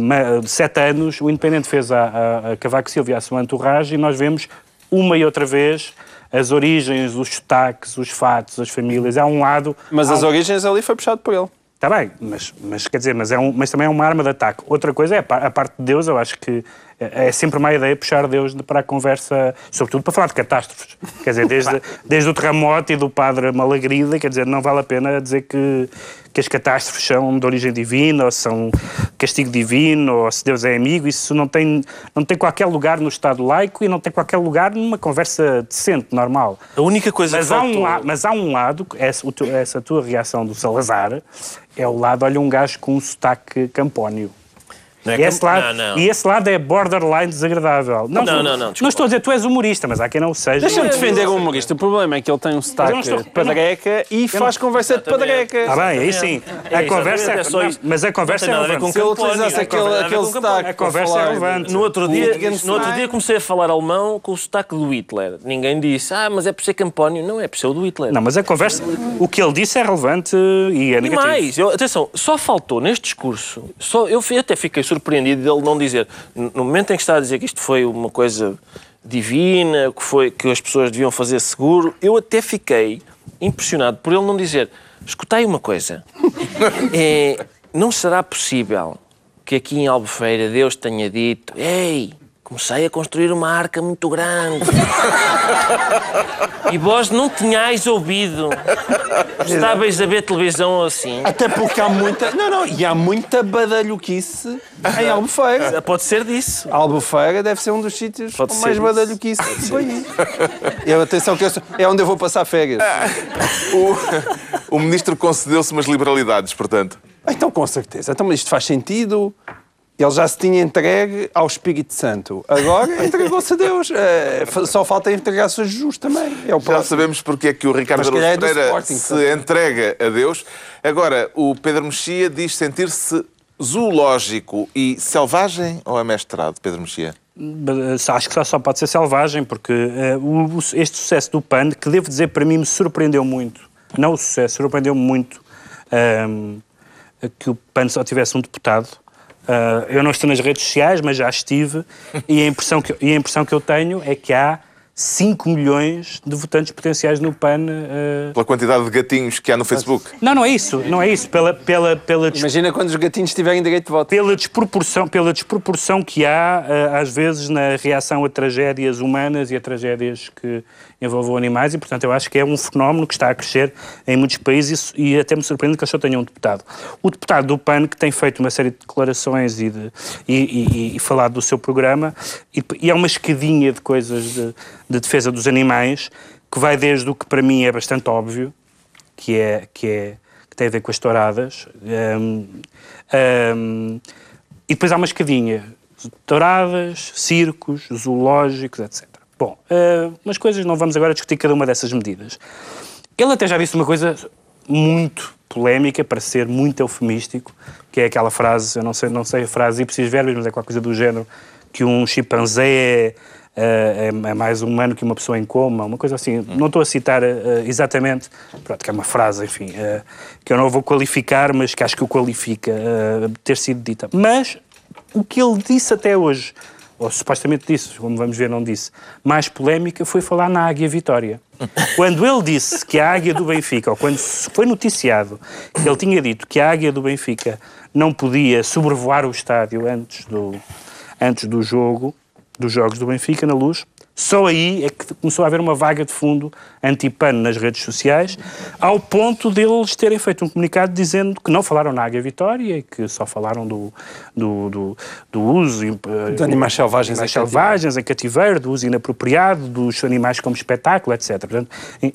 ma- sete anos o Independente fez a, a, a Cavaco Silva e a sua entourage e nós vemos uma e outra vez as origens, os sotaques, os fatos, as famílias. Há um lado... Mas as um- origens ali foi puxado por ele. Está bem, mas, mas quer dizer, mas, é um, mas também é uma arma de ataque. Outra coisa é a parte de Deus, eu acho que é é sempre má ideia puxar Deus de- para a conversa, sobretudo para falar de catástrofes. Quer dizer, desde, desde o terremoto e do padre Malagrida, quer dizer, não vale a pena dizer que, que as catástrofes são de origem divina, ou são castigo divino, ou se Deus é amigo, isso não tem, não tem qualquer lugar no Estado laico e não tem qualquer lugar numa conversa decente, normal. A única coisa Mas que há, faltou... um mas há um lado, essa tua reação do Salazar, é o lado, olha, um gajo com um sotaque campónio. Não é E esse, lado, não, não. e esse lado é borderline desagradável. Não, não, não, desculpa. estou a dizer, tu és humorista, mas há quem não o seja. Deixa-me defender o humorista. O problema é que ele tem um não sotaque estou- de padreca e faz conversa de padreca. Está bem, aí sim. A É, conversa é, é. Mas a conversa Não é relevante. Se ele utilizasse não aquele, sotaque A conversa é relevante. No outro, dia, Wittgenstein. no outro dia comecei a falar alemão com o sotaque do Hitler. Ninguém disse, ah, mas é por ser Campónio. Não, é por ser o do Hitler. Não, mas a conversa, o que ele disse é relevante e é E negativo. mais, eu- atenção, só faltou neste discurso, só, eu até fiquei surpreendido dele não dizer, no momento em que está a dizer que isto foi uma coisa divina, que, foi, que as pessoas deviam fazer seguro, eu até fiquei impressionado por ele não dizer, escutai uma coisa, é, não será possível que aqui em Albufeira Deus tenha dito, ei, comecei a construir uma arca muito grande. e vós não tinhais ouvido. Estáveis a ver televisão assim. Até porque há muita. Não, não, e há muita badalhoquice em Albufeira. Pode ser disso. Albufeira deve ser um dos sítios Pode com ser mais isso. badalhoquice do país. Eu, atenção, que eu sou- é onde eu vou passar férias. O, o ministro concedeu-se umas liberalidades, portanto. Então, com certeza. Então, mas isto faz sentido. Ele já se tinha entregue ao Espírito Santo. Agora entregou-se a Deus. Eh, só falta entregar-se a Jesus também. É o Já sabemos porque é que o Ricardo calhar Araújo é Pereira Sporting, se sabe? entrega a Deus. Agora, o Pedro Mexia diz sentir-se zoológico e selvagem ou amestrado, Pedro Mexia? Acho que só, pode ser selvagem, porque eh, este sucesso do PAN, que devo dizer para mim me surpreendeu muito, não o sucesso, surpreendeu-me muito ahm, que o PAN só tivesse um deputado. Ah, eu não estou nas redes sociais, mas já estive, e a impressão que, eu- e a impressão que eu tenho é que há 5 milhões de votantes potenciais no PAN. eh, Pela quantidade de gatinhos que há no Facebook. Não, não é isso, não é isso. Pela, pela, pela, Imagina quando os gatinhos tiverem direito de voto. pela desproporção, pela desproporção que há, eh, às vezes, na reação a tragédias humanas e a tragédias que envolvam animais, e, portanto, eu acho que é um fenómeno que está a crescer em muitos países e, e até me surpreende que eu só tenha um deputado. O deputado do PAN, que tem feito uma série de declarações e, de, e, e- falado do seu programa, e, é uma escadinha de coisas de, de defesa dos animais, que vai desde o que para mim é bastante óbvio, que é que é que tem a ver com as touradas. Hum, hum, e depois há uma escadinha. Touradas, circos, zoológicos, etc. Bom, uh, umas coisas, não vamos agora discutir cada uma dessas medidas. Ele até já disse uma coisa muito polémica, para ser muito eufemístico, que é aquela frase, eu não sei, não sei a frase ipsis verbis, mas é qualquer coisa do género, que um chimpanzé é, é, é mais humano que uma pessoa em coma, uma coisa assim. Não estou a citar eh, exatamente, pronto, que é uma frase, enfim, eh, que eu não vou qualificar, mas que acho que o qualifica eh, ter sido dita. Mas o que ele disse até hoje, ou supostamente disse, como vamos ver, não disse, mais polémica foi falar na Águia Vitória. Quando ele disse que a Águia do Benfica, ou quando foi noticiado que ele tinha dito que a Águia do Benfica não podia sobrevoar o estádio antes do, antes do jogo, dos jogos do Benfica na luz, só aí é que começou a haver uma vaga de fundo anti-PAN nas redes sociais, ao ponto deles terem feito um comunicado dizendo que não falaram na Águia Vitória e que só falaram do, do, do, do uso De animais selvagens animais em cativeiro. selvagens em cativeiro, do uso inapropriado, dos animais como espetáculo, etc. Portanto,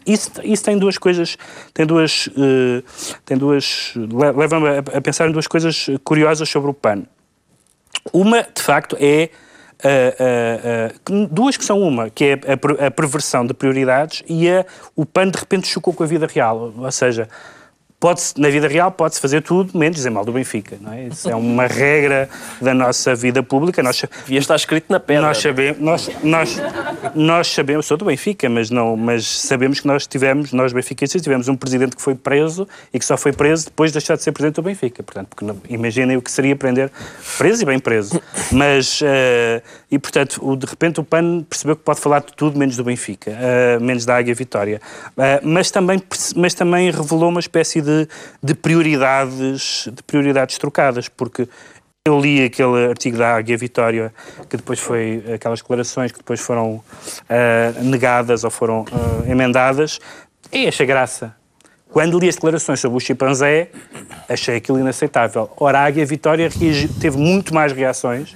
isso, isso tem duas coisas, tem duas, eh, tem duas, le- leva-me a, a pensar em duas coisas curiosas sobre o PAN. Uma, de facto, é que- duas que são uma, que é a, a perversão de prioridades e a, o PAN de repente chocou com a vida real. Ou seja, pode na vida real pode-se fazer tudo, menos dizer mal do Benfica. Não é? Isso é uma regra da nossa vida pública. Nós, Devia estar escrito na pedra. nós sabemos, nós, nós, nós sabemos, sou do Benfica, mas, não, mas sabemos que nós tivemos, nós benfiquistas, tivemos um presidente que foi preso e que só foi preso depois de deixar de ser presidente do Benfica. Portanto, porque não- imaginem o que seria prender preso e bem preso. Mas, eh, e portanto, o, de repente o PAN percebeu que pode falar de tudo menos do Benfica, eh, menos da Águia Vitória. Eh, mas, também, mas também revelou uma espécie de, de prioridades, de prioridades trocadas, porque eu li aquele artigo da Águia Vitória, que depois foi, aquelas declarações que depois foram ah, negadas ou foram ah, emendadas, e achei graça. Quando li as declarações sobre o chimpanzé, achei aquilo inaceitável. Ora, a Águia Vitória teve muito mais reações.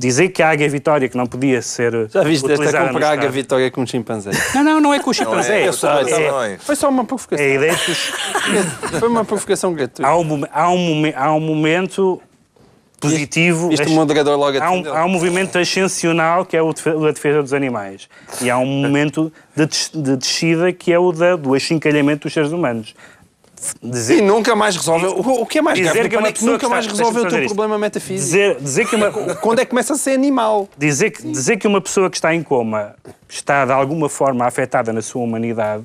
Dizer que a Águia Vitória, que não podia ser Já viste esta no comparar a estádio- Vitória com um chimpanzé? Não, não, não é com o chimpanzé. sei, é, não é. Foi só uma provocação. é a ideia que os, Foi uma provocação gratuita. há, um, há, um, há um momento positivo. Isto o As- moderador logo Há um, há um movimento ascensional que é o da defesa dos animais. E há um momento de, de descida que é o da, do achincalhamento dos seres humanos. E Dizer, nunca mais resolve. O, o que é mais Dizer grave que PAN é que nunca mais está- resolve o teu isto. problema metafísico. dizer, dizer, que uma, Quando é que começa a ser animal? dizer, que, dizer que uma pessoa que está em coma está de alguma forma afetada na sua humanidade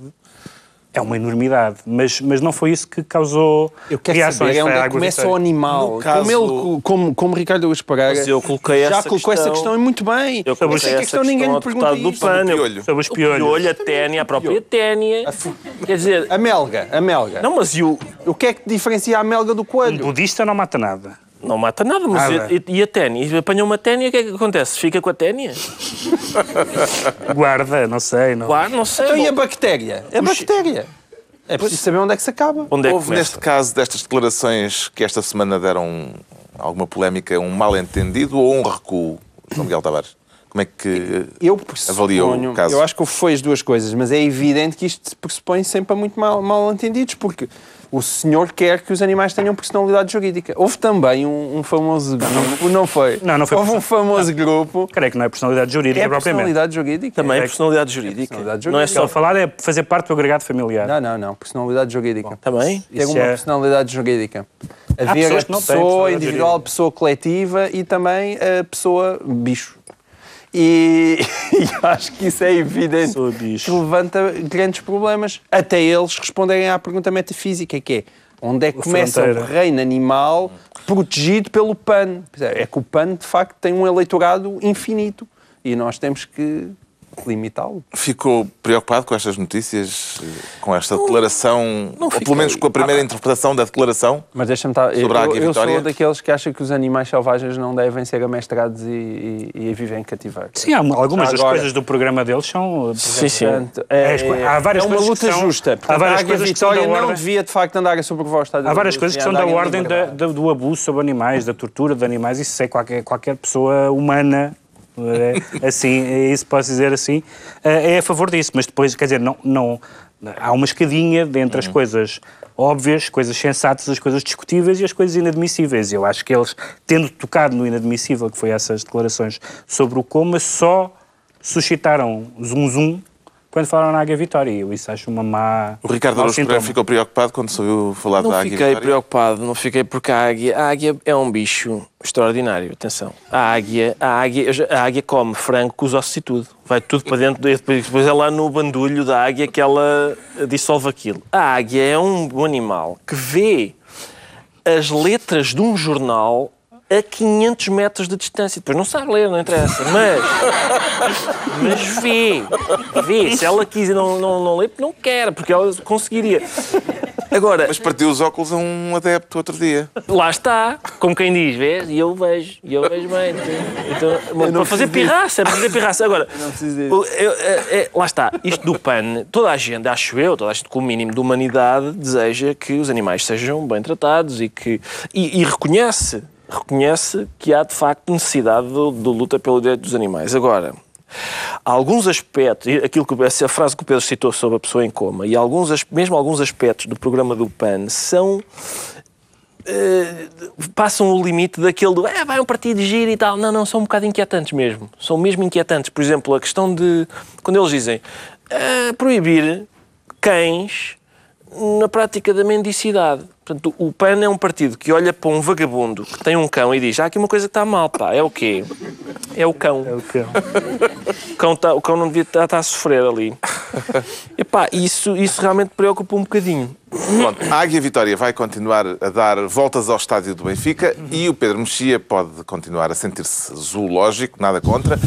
é uma enormidade. Mas, mas não foi isso que causou Eu quero reações. saber é onde é que começa o animal. No caso- Como, ele, como, como Ricardo Luís Pereira Mas eu coloquei já colocou essa questão- questão e muito bem. Eu sei coloquei que a essa questão ninguém questão lhe ao pergunta do isto. PAN. eu- piolho. Sobre os O piolhos. piolho, a ténia, a própria ténia. Quer dizer, A melga, a melga. não, mas e o... O que é que diferencia a melga do Um coelho? budista não mata nada. Não mata nada, mas Nada. e, e a ténia? Apanha uma ténia, o que é que acontece? Fica com a ténia? Guarda, não sei. Não. Claro, não sei. Então e a bactéria? A bactéria. É preciso saber onde é que se acaba. Onde é que Houve começa? neste caso destas declarações que esta semana deram alguma polémica, um mal-entendido ou um recuo, João Miguel Tavares? Como é que Eu avaliou o caso? eu acho que foi as duas coisas, mas é evidente que isto se pressupõe sempre a muito mal, mal entendidos, porque o senhor quer que os animais tenham personalidade jurídica. Houve também um, um famoso grupo, não foi? Não, não foi Houve um famoso grupo. Creio que não é personalidade jurídica É personalidade jurídica? Também É- personalidade jurídica. personalidade Não é jurídica. só falar é fazer parte do agregado familiar. Não, não, não. Personalidade jurídica. Também? Ter Isso uma é- personalidade jurídica. Haver a não pessoa individual, jurídica. pessoa coletiva e também a pessoa bicho. E, e acho que isso é evidente Pessoa bicho. que levanta grandes problemas. Até eles responderem à pergunta metafísica, que é onde é que A começa o fronteira. reino animal protegido pelo PAN? É que o PAN, de facto, tem um eleitorado infinito e nós temos que limitá-lo. Ficou preocupado com estas notícias, com esta declaração, ou fiquei. pelo menos com a primeira interpretação da declaração? Mas deixa-me estar. Eu, Sobre a Águia eu Vitória? sou daqueles que acham que os animais selvagens não devem ser amestrados e, e, e viver em cativeiro. Sim, há algumas das coisas do programa deles são. Sim, sim. Portanto, é, É, há várias é uma luta são- justa. há várias a Águia coisas que são Vitória da não ordem- devia, de facto, andar a sobrevoar estádio Há várias coisas que são da em ordem da- da- do abuso sobre animais, da tortura de animais, isso é qualquer, qualquer pessoa humana. É, assim, é isso posso dizer assim, é é a favor disso, mas depois, quer dizer, não, não, há uma escadinha entre as coisas óbvias, coisas sensatas, as coisas discutíveis e as coisas inadmissíveis. Eu acho que eles, tendo tocado no inadmissível, que foi essas declarações sobre o coma, só suscitaram zum zum quando falaram na Águia Vitória. E eu isso acho uma má. O Ricardo Araújo Pereira ficou preocupado quando ouviu falar Não da Águia fiquei Vitória? preocupado, não fiquei porque a águia, a águia é um bicho extraordinário, atenção. A águia, a águia, a águia come frango com os ossos e tudo. Vai tudo para dentro, e depois, depois é lá no bandulho da águia que ela dissolve aquilo. A águia é um animal que vê as letras de um jornal a 500 metros de distância. Depois não sabe ler, não interessa. Mas, mas vê, vê. Se ela quiser não, não, não ler, não quer, porque ela conseguiria. Agora, Mas partiu os óculos a um adepto outro dia. Lá está, como quem diz, vês? E eu vejo, e eu vejo bem. Então, bom, para fazer pirraça, para fazer pirraça. Agora, eu- é- é- lá está, isto do PAN, toda a gente, acho eu, toda a gente com o mínimo de humanidade, deseja que os animais sejam bem tratados e que. e, e reconhece, reconhece que há de facto necessidade de, luta pelo direito dos animais. Agora. Alguns aspectos, aquilo que, essa frase que o Pedro citou sobre a pessoa em coma, e alguns, mesmo alguns aspectos do programa do PAN são eh, passam o limite daquele do é, vai um partido giro e tal. Não, não, são um bocado inquietantes mesmo. São mesmo inquietantes. Por exemplo, a questão de. Quando eles dizem eh, proibir cães na prática da mendicidade. Portanto, o PAN é um partido que olha para um vagabundo que tem um cão e diz: há aqui uma coisa que está mal, pá. É o quê? É o cão. É o que- O cão, tá- o cão não devia estar, está a sofrer ali. Epá, isso, isso realmente preocupa um bocadinho. Pronto, a Águia Vitória vai continuar a dar voltas ao estádio do Benfica e o Pedro Mexia pode continuar a sentir-se zoológico, nada contra.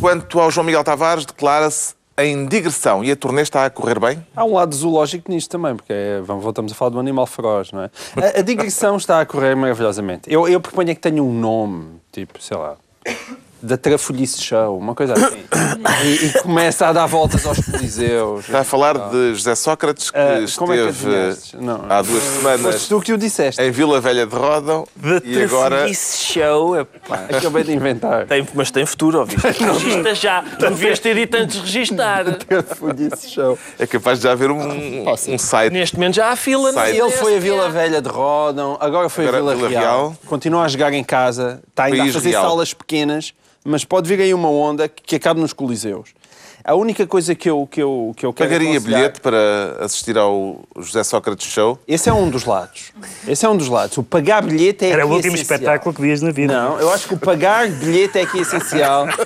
Quanto ao João Miguel Tavares, declara-se em digressão e a turnê está a correr bem? Há um lado zoológico nisto também, porque é- vamos- voltamos a falar do animal feroz, não é? A, a digressão está a correr maravilhosamente. Eu, eu proponho é que tenha um nome, tipo, sei lá, da Trafolhice Show, uma coisa assim. E, e começa a dar voltas aos coliseus. Está a falar de José Sócrates, que Ah, como é que esteve? Não. há duas Mas semanas tu que o disseste. em Vila Velha de Rodão e agora show, epá. Acabei de inventar. Tem, mas tem futuro, ouviste? Regista já. Não devias ter dito antes de registar. Trafolhice Show. é capaz de já haver um, um site. Neste momento já há fila. É? Ele foi a Vila Velha de Rodão, agora foi a Agora Vila, Vila Real. Real. Continua a jogar em casa, está ainda a fazer Real. salas pequenas, mas pode vir aí uma onda que, que acabe nos coliseus. A única coisa que eu, que eu, que eu quero Pagaria aconselhar- bilhete para assistir ao José Sócrates Show? Esse é um dos lados. Esse é um dos lados. O pagar bilhete é Era o último essencial. espetáculo que vias na vida. Não, eu acho que o pagar bilhete é aqui essencial.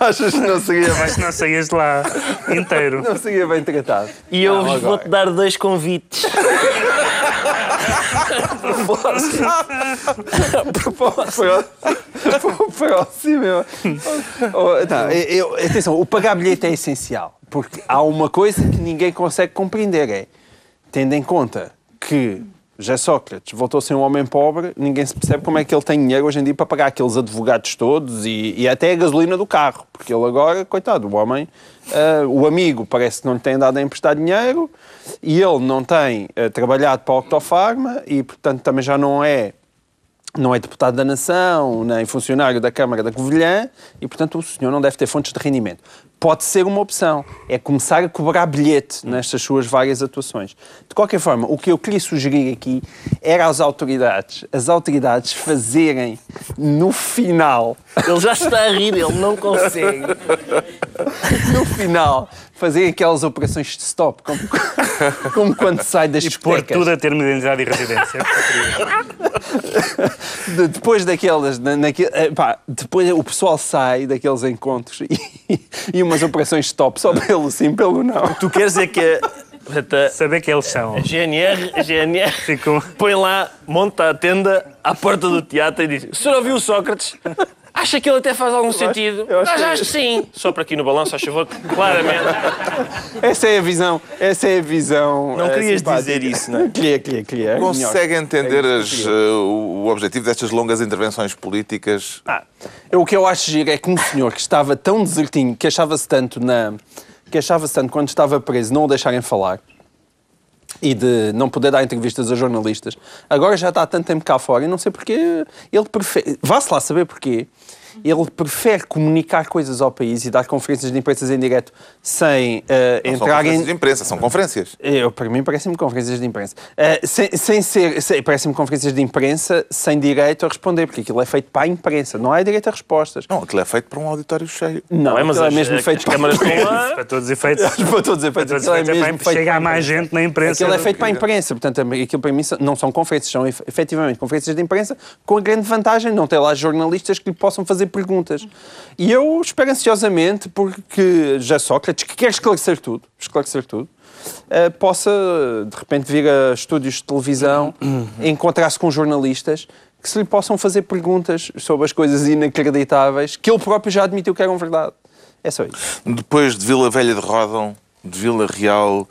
Achas que não seria bem, Mas não saías de lá inteiro. não seria bem tratado? E eu vou-te dar dois convites. Foi próximo. eu- Oh, atenção, o pagar bilhete é essencial. Porque há uma coisa que ninguém consegue compreender. É, tendo em conta que Já Sócrates. Voltou a ser um homem pobre, ninguém se percebe como é que ele tem dinheiro hoje em dia para pagar aqueles advogados todos e, e até a gasolina do carro, porque ele agora, coitado, o homem, uh, o amigo parece que não lhe tem dado a emprestar dinheiro e ele não tem uh, trabalhado para a Octofarma e, portanto, também já não é não é deputado da Nação, nem funcionário da Câmara da Covilhã e, portanto, o senhor não deve ter fontes de rendimento pode ser uma opção. É começar a cobrar bilhete nestas suas várias atuações. De qualquer forma, o que eu queria sugerir aqui era às autoridades, as autoridades fazerem no final. Ele já está a rir, ele não consegue. No final, fazer aquelas operações de stop, como, como quando sai das E pôr tudo a termo de identidade e residência. de, depois daquelas, na, naquele, pá, depois o pessoal sai daqueles encontros e, e umas operações stop só pelo sim, pelo não. Tu queres dizer que a, Saber que eles são. a GNR, a GNR Ficam- põe lá, monta a tenda à porta do teatro e diz: O senhor ouviu o Sócrates? Acha que ele até faz algum sentido? eu acho Mas que- acho que sim. Só para aqui no balanço, a favor, claramente. Essa é a visão, essa é a visão. Não eh, querias simpática. dizer isso, não é? Queria, queria, queria. É Consegue melhor. entender É as, eh, o objetivo destas longas intervenções políticas? Ah, eu- o que eu acho giro é que um senhor que estava tão desertinho, que achava-se tanto na. que achava-se tanto quando estava preso não o deixarem falar e de não poder dar entrevistas a jornalistas, agora já está há tanto tempo cá fora e não sei porque ele prefere. Vá-se lá saber porquê. Ele prefere comunicar coisas ao país e dar conferências de imprensa em direto sem eh, Não são entrar conferências em. de imprensa, são conferências. Eu, para mim, parece-me conferências de imprensa. Uh, sem, sem ser. sem- Parece-me conferências de imprensa sem direito a responder, porque aquilo é feito para a imprensa, não há direito a respostas. Não, aquilo é feito para um auditório cheio. Não, é, mas é mesmo as feito para câmaras estão lá. Para todos os efeitos. para todos os efeitos. Para todos os Aquilo é efeitos, é chega a mais gente na imprensa. Aquilo é do feito para a imprensa, portanto, aquilo para mim são- não são conferências, são ef- efetivamente conferências de imprensa com a grande vantagem de não ter lá jornalistas que lhe possam fazer perguntas. E eu espero ansiosamente, porque já Sócrates, que quer esclarecer tudo, esclarecer tudo, eh, possa de repente vir a estúdios de televisão, encontrar-se com jornalistas que se lhe possam fazer perguntas sobre as coisas inacreditáveis que ele próprio já admitiu que eram verdade. É só isso. Depois de Vila Velha de Rodão, de Vila Real,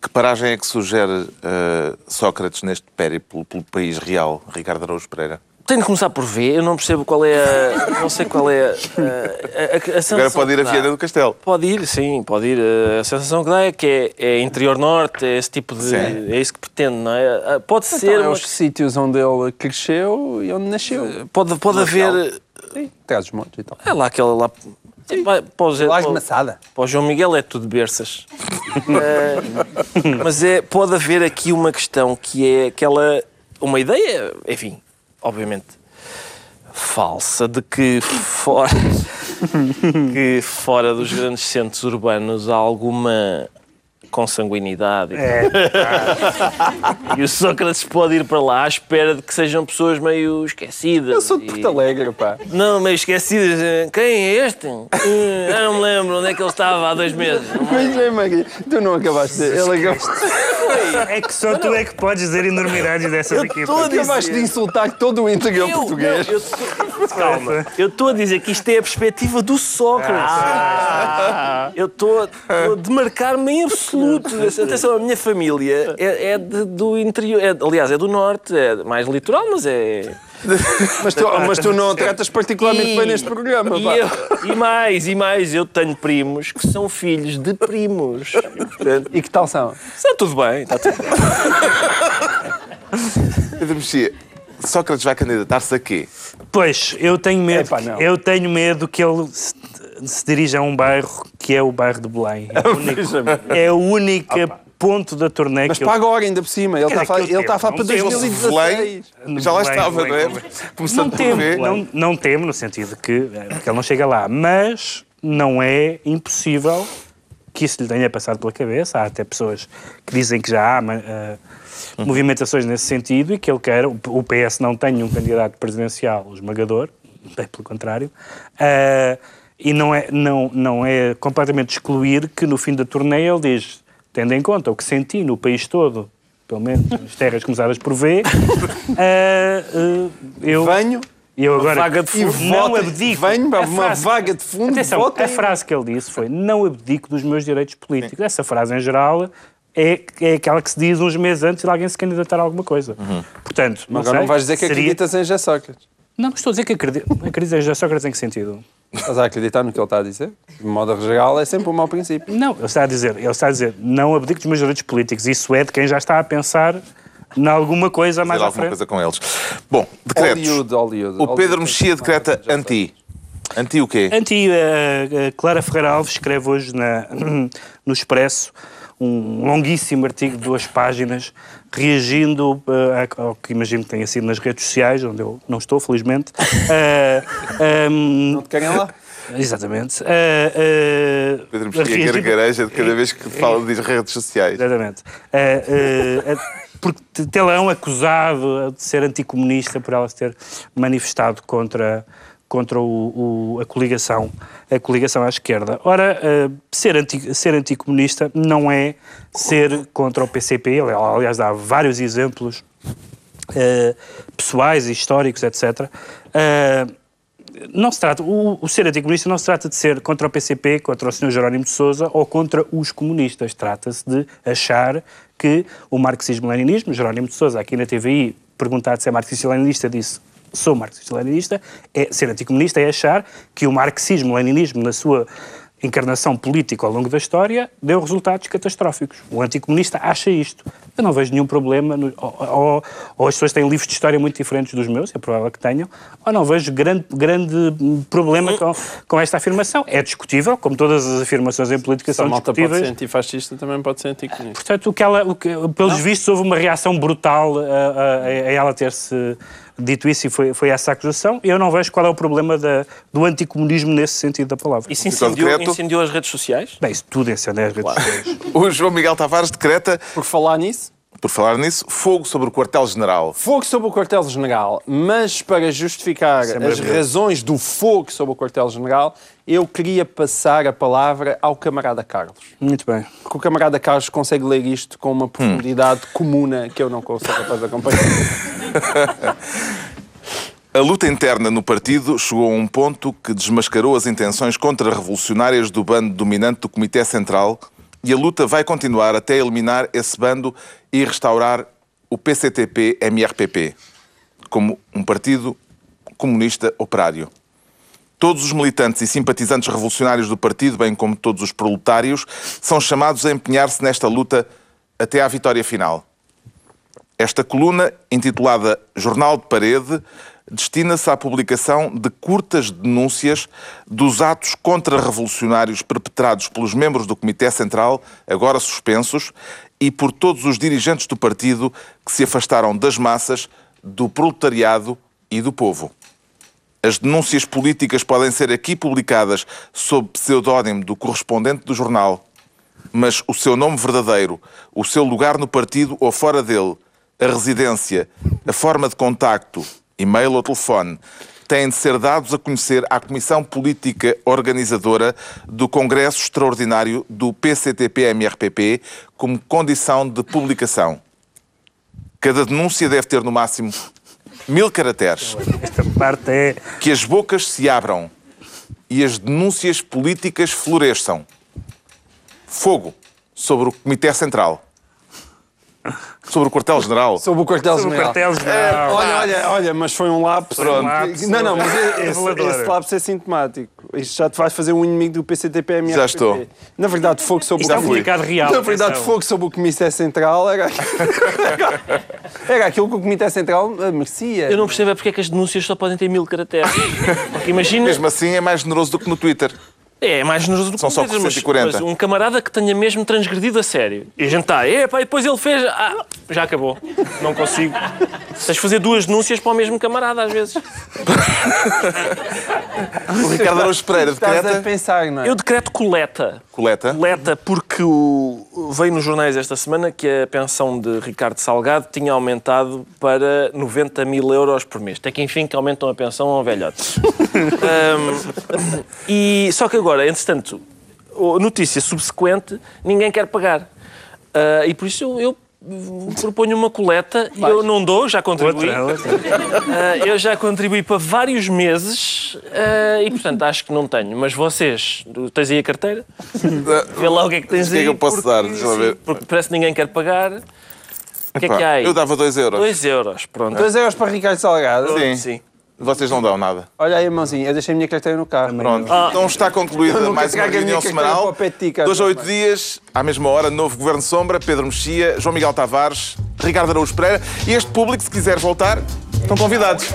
que paragem é que sugere eh, Sócrates neste périplo pelo país real, Ricardo Araújo Pereira? Tenho de começar por ver, eu não percebo qual é a. Não sei qual é a. a, a, a sensação Agora pode ir a. Viana do Castelo. Pode ir, sim, pode ir. A sensação que dá é que é, é interior norte, é esse tipo de. Sim. É isso que pretende, não é? Ah, Pode ser. Então, é uma- os sítios onde ele cresceu e onde nasceu. Pode, pode haver. Sim, traz os montes e tal. É lá aquela lá. Vai, para, o, Zé- Laje para, para o João Miguel é tudo berças. Eh, mas é, pode haver aqui uma questão que é aquela. Uma ideia, enfim, obviamente falsa, de que fora, que fora dos grandes centros urbanos há alguma consanguinidade. É, E o Sócrates pode ir para lá à espera de que sejam pessoas meio esquecidas. Eu sou de e- Porto Alegre, pá. Não, meio esquecidas. Quem é este? Hum, Eu não me lembro onde é que ele estava há dois meses. Mas é, Maria, tu não acabaste de... Ele acabou... é que só tu é que podes dizer enormidades dessas aqui. dizer- acabaste de insultar todo o interior Eu- português. não, eu tô- Calma. Eu estou a dizer que isto é a perspectiva do Sócrates. Eu estou a demarcar-me em absoluto. Atenção, a minha família é, é de- do interior. é- aliás, é do norte, é mais litoral, mas é. Mas tu, mas tu não tratas particularmente bem neste programa, e, pá. eu- e mais, e mais, eu tenho primos que são filhos de primos. E, portanto, E que tal são? está tudo bem, está tudo bem. Pedro Mexia, Sócrates vai candidatar-se a quê? Pois, eu tenho medo. Epá, não. eu tenho medo que ele se, dirija a um bairro que é o bairro de Belém. É o único, é o único ponto da turnê Mas que para eu... agora, ainda por cima. Ele está a falar, ele está a falar para temos 2016. Belém, já lá Belém, estava, não é? Começando Não temo, não, não temo, no sentido de que, eh, que ele não chega lá, mas não é impossível que isso lhe tenha passado pela cabeça. Há até pessoas que dizem que já há eh, movimentações nesse sentido e que ele quer. O PS não tem um candidato presidencial esmagador, bem pelo contrário. eh, e não é, não, não é completamente excluir que no fim da turnê ele diz, tendo em conta o que senti no país todo, pelo menos nas terras começadas por V, eh, eh, eu, Venho eu agora vaga de fundo. não votem. abdico. Venho A uma frase- vaga de fundo. Atenção, votem. a frase que ele disse foi não abdico dos meus direitos políticos. Essa frase, em geral, é, é aquela que se diz uns meses antes de alguém se candidatar a alguma coisa. Portanto, não Agora sei, não vais dizer que seria- acreditas em José Sócrates. Não, não estou a dizer que acredito. Acredito em José Sócrates em que sentido? Estás a acreditar no que ele está a dizer? De modo geral, é sempre um mau princípio. Não, ele está a dizer, ele está a dizer, não abdico dos meus direitos políticos. Isso é de quem já está a pensar em alguma coisa mais à alguma frente. coisa com eles. Bom, decretos. Hollywood, Hollywood. O Pedro Hollywood. Mexia decreta anti. Anti o quê? Anti, eh, Clara Ferreira Alves escreve hoje na- no Expresso um longuíssimo artigo de duas páginas reagindo eh, ao que imagino que tenha sido nas redes sociais, onde eu não estou, felizmente. Eh, ehm, Não te querem lá? exatamente. Eh, eh, Pedro Mexia reagindo- gargareja de cada vez que fala das redes sociais. Exatamente. Eh, eh, porque tê-la acusado de ser anticomunista por ela se ter manifestado contra, contra o, o- a coligação a coligação à esquerda. Ora, eh, ser, anti, ser anticomunista não é ser contra o PCP. Aliás, dá vários exemplos eh, pessoais, históricos, etc. Eh, não se trata, o, o ser anticomunista não se trata de ser contra o PCP, contra o Sr. Jerónimo de Sousa ou contra os comunistas. Trata-se de achar que o marxismo-leninismo, Jerónimo de Sousa, aqui na TVI, perguntado se é marxista-leninista, disse sou marxista-leninista. É, ser anticomunista é achar que o marxismo-leninismo, na sua encarnação política ao longo da história, deu resultados catastróficos. O anticomunista acha isto. Eu não vejo nenhum problema, no, ou, ou- as pessoas têm livros de história muito diferentes dos meus, é provável que tenham, ou não vejo grande, grande problema com, com esta afirmação. É discutível, como todas as afirmações em política Se a são malta pode ser antifascista, também pode ser anticomunista. Portanto, o que ela, o que, pelos vistos, houve uma reação brutal a, a- a ela ter-se dito isso e foi, foi essa a acusação. Eu não vejo qual é o problema da- do anticomunismo nesse sentido da palavra. Isso incendiou, incendiou as redes sociais? Bem, isso tudo incende as redes sociais. O João Miguel Tavares decreta, Por falar nisso, por falar nisso, fogo sobre o quartel-general. fogo sobre o quartel-general, mas para justificar Isso é as razões do fogo sobre o quartel-general, eu queria passar a palavra ao camarada Carlos. Muito bem. Porque o camarada Carlos consegue ler isto com uma profundidade comuna que eu não consigo de acompanhar. A luta interna no partido chegou a um ponto que desmascarou as intenções contra-revolucionárias do bando dominante do Comitê Central e a luta vai continuar até eliminar esse bando e restaurar o PCTP-MRPP como um partido comunista operário. Todos os militantes e simpatizantes revolucionários do partido, bem como todos os proletários, são chamados a empenhar-se nesta luta até à vitória final. Esta coluna, intitulada Jornal de Parede, destina-se à publicação de curtas denúncias dos atos contra-revolucionários perpetrados pelos membros do Comitê Central, agora suspensos, e por todos os dirigentes do partido que se afastaram das massas, do proletariado e do povo. As denúncias políticas podem ser aqui publicadas sob pseudónimo do correspondente do jornal, mas o seu nome verdadeiro, o seu lugar no partido ou fora dele, a residência, a forma de contacto, e-mail ou telefone, têm de ser dados a conhecer à Comissão Política Organizadora do Congresso Extraordinário do PCTP-MRPP como condição de publicação. Cada denúncia deve ter no máximo mil caracteres Esta parte é. que as bocas se abram e as denúncias políticas floresçam. Fogo sobre o Comitê Central. Sobre o Quartel-General. Sobre o Sobre o quartel-general. quartel-general. Olha, olha, olha, mas foi um lapso. Pronto. lapso. Não, não, mas esse, esse lapso é sintomático. Isto já te vais fazer um inimigo do PCTP-MRPP. Já estou. Na verdade, fogo sobre Isto é um o comunicado real. Na verdade, atenção. fogo sobre o Comitê Central era, era aquilo que o Comitê Central eh, merecia. Eu não percebo é porque é que as denúncias só podem ter mil caracteres. Porque imagina. Mesmo assim é mais generoso do que no Twitter. É, é mais generoso do que São só coisas, mas- 140. Mas um camarada que tenha mesmo transgredido a sério. E a gente está, e depois ele fez. Ah, já acabou. Não consigo. Tens de fazer duas denúncias para o mesmo camarada, às vezes. O Ricardo Araújo Pereira Estás a decreta. pensar, não é? Eu decreto coleta. Coleta. Coleta porque o... veio nos jornais esta semana que a pensão de Ricardo Salgado tinha aumentado para 90 mil euros por mês. Até que enfim que aumentam a pensão a um velhote. Ahm, e, só que agora, entretanto, a notícia subsequente, ninguém quer pagar. Ah, e por isso eu, eu proponho uma coleta. Eu não dou, já contribuí. Outra, outra. Ah, eu já contribuí para vários meses ah, e, portanto, acho que não tenho. Mas vocês, tens aí a carteira? Vê lá o que é que tens O que é aí. que eu posso porque- dar? Deixa lá ver. Porque parece que ninguém quer pagar. O que é que há aí? Eu dava 2 euros. 2 euros, pronto. 2 euros para Ricardo Salgado. Sim. Sim. Vocês não dão nada. Olha aí, irmãozinho, eu deixei a minha carteira no carro. Pronto. Ah. Então está concluída mais uma reunião semanal. Carlos. Dois a oito dias, à mesma hora, novo Governo Sombra, Pedro Mexia, João Miguel Tavares, Ricardo Araújo Pereira. E este público, se quiser voltar, estão convidados.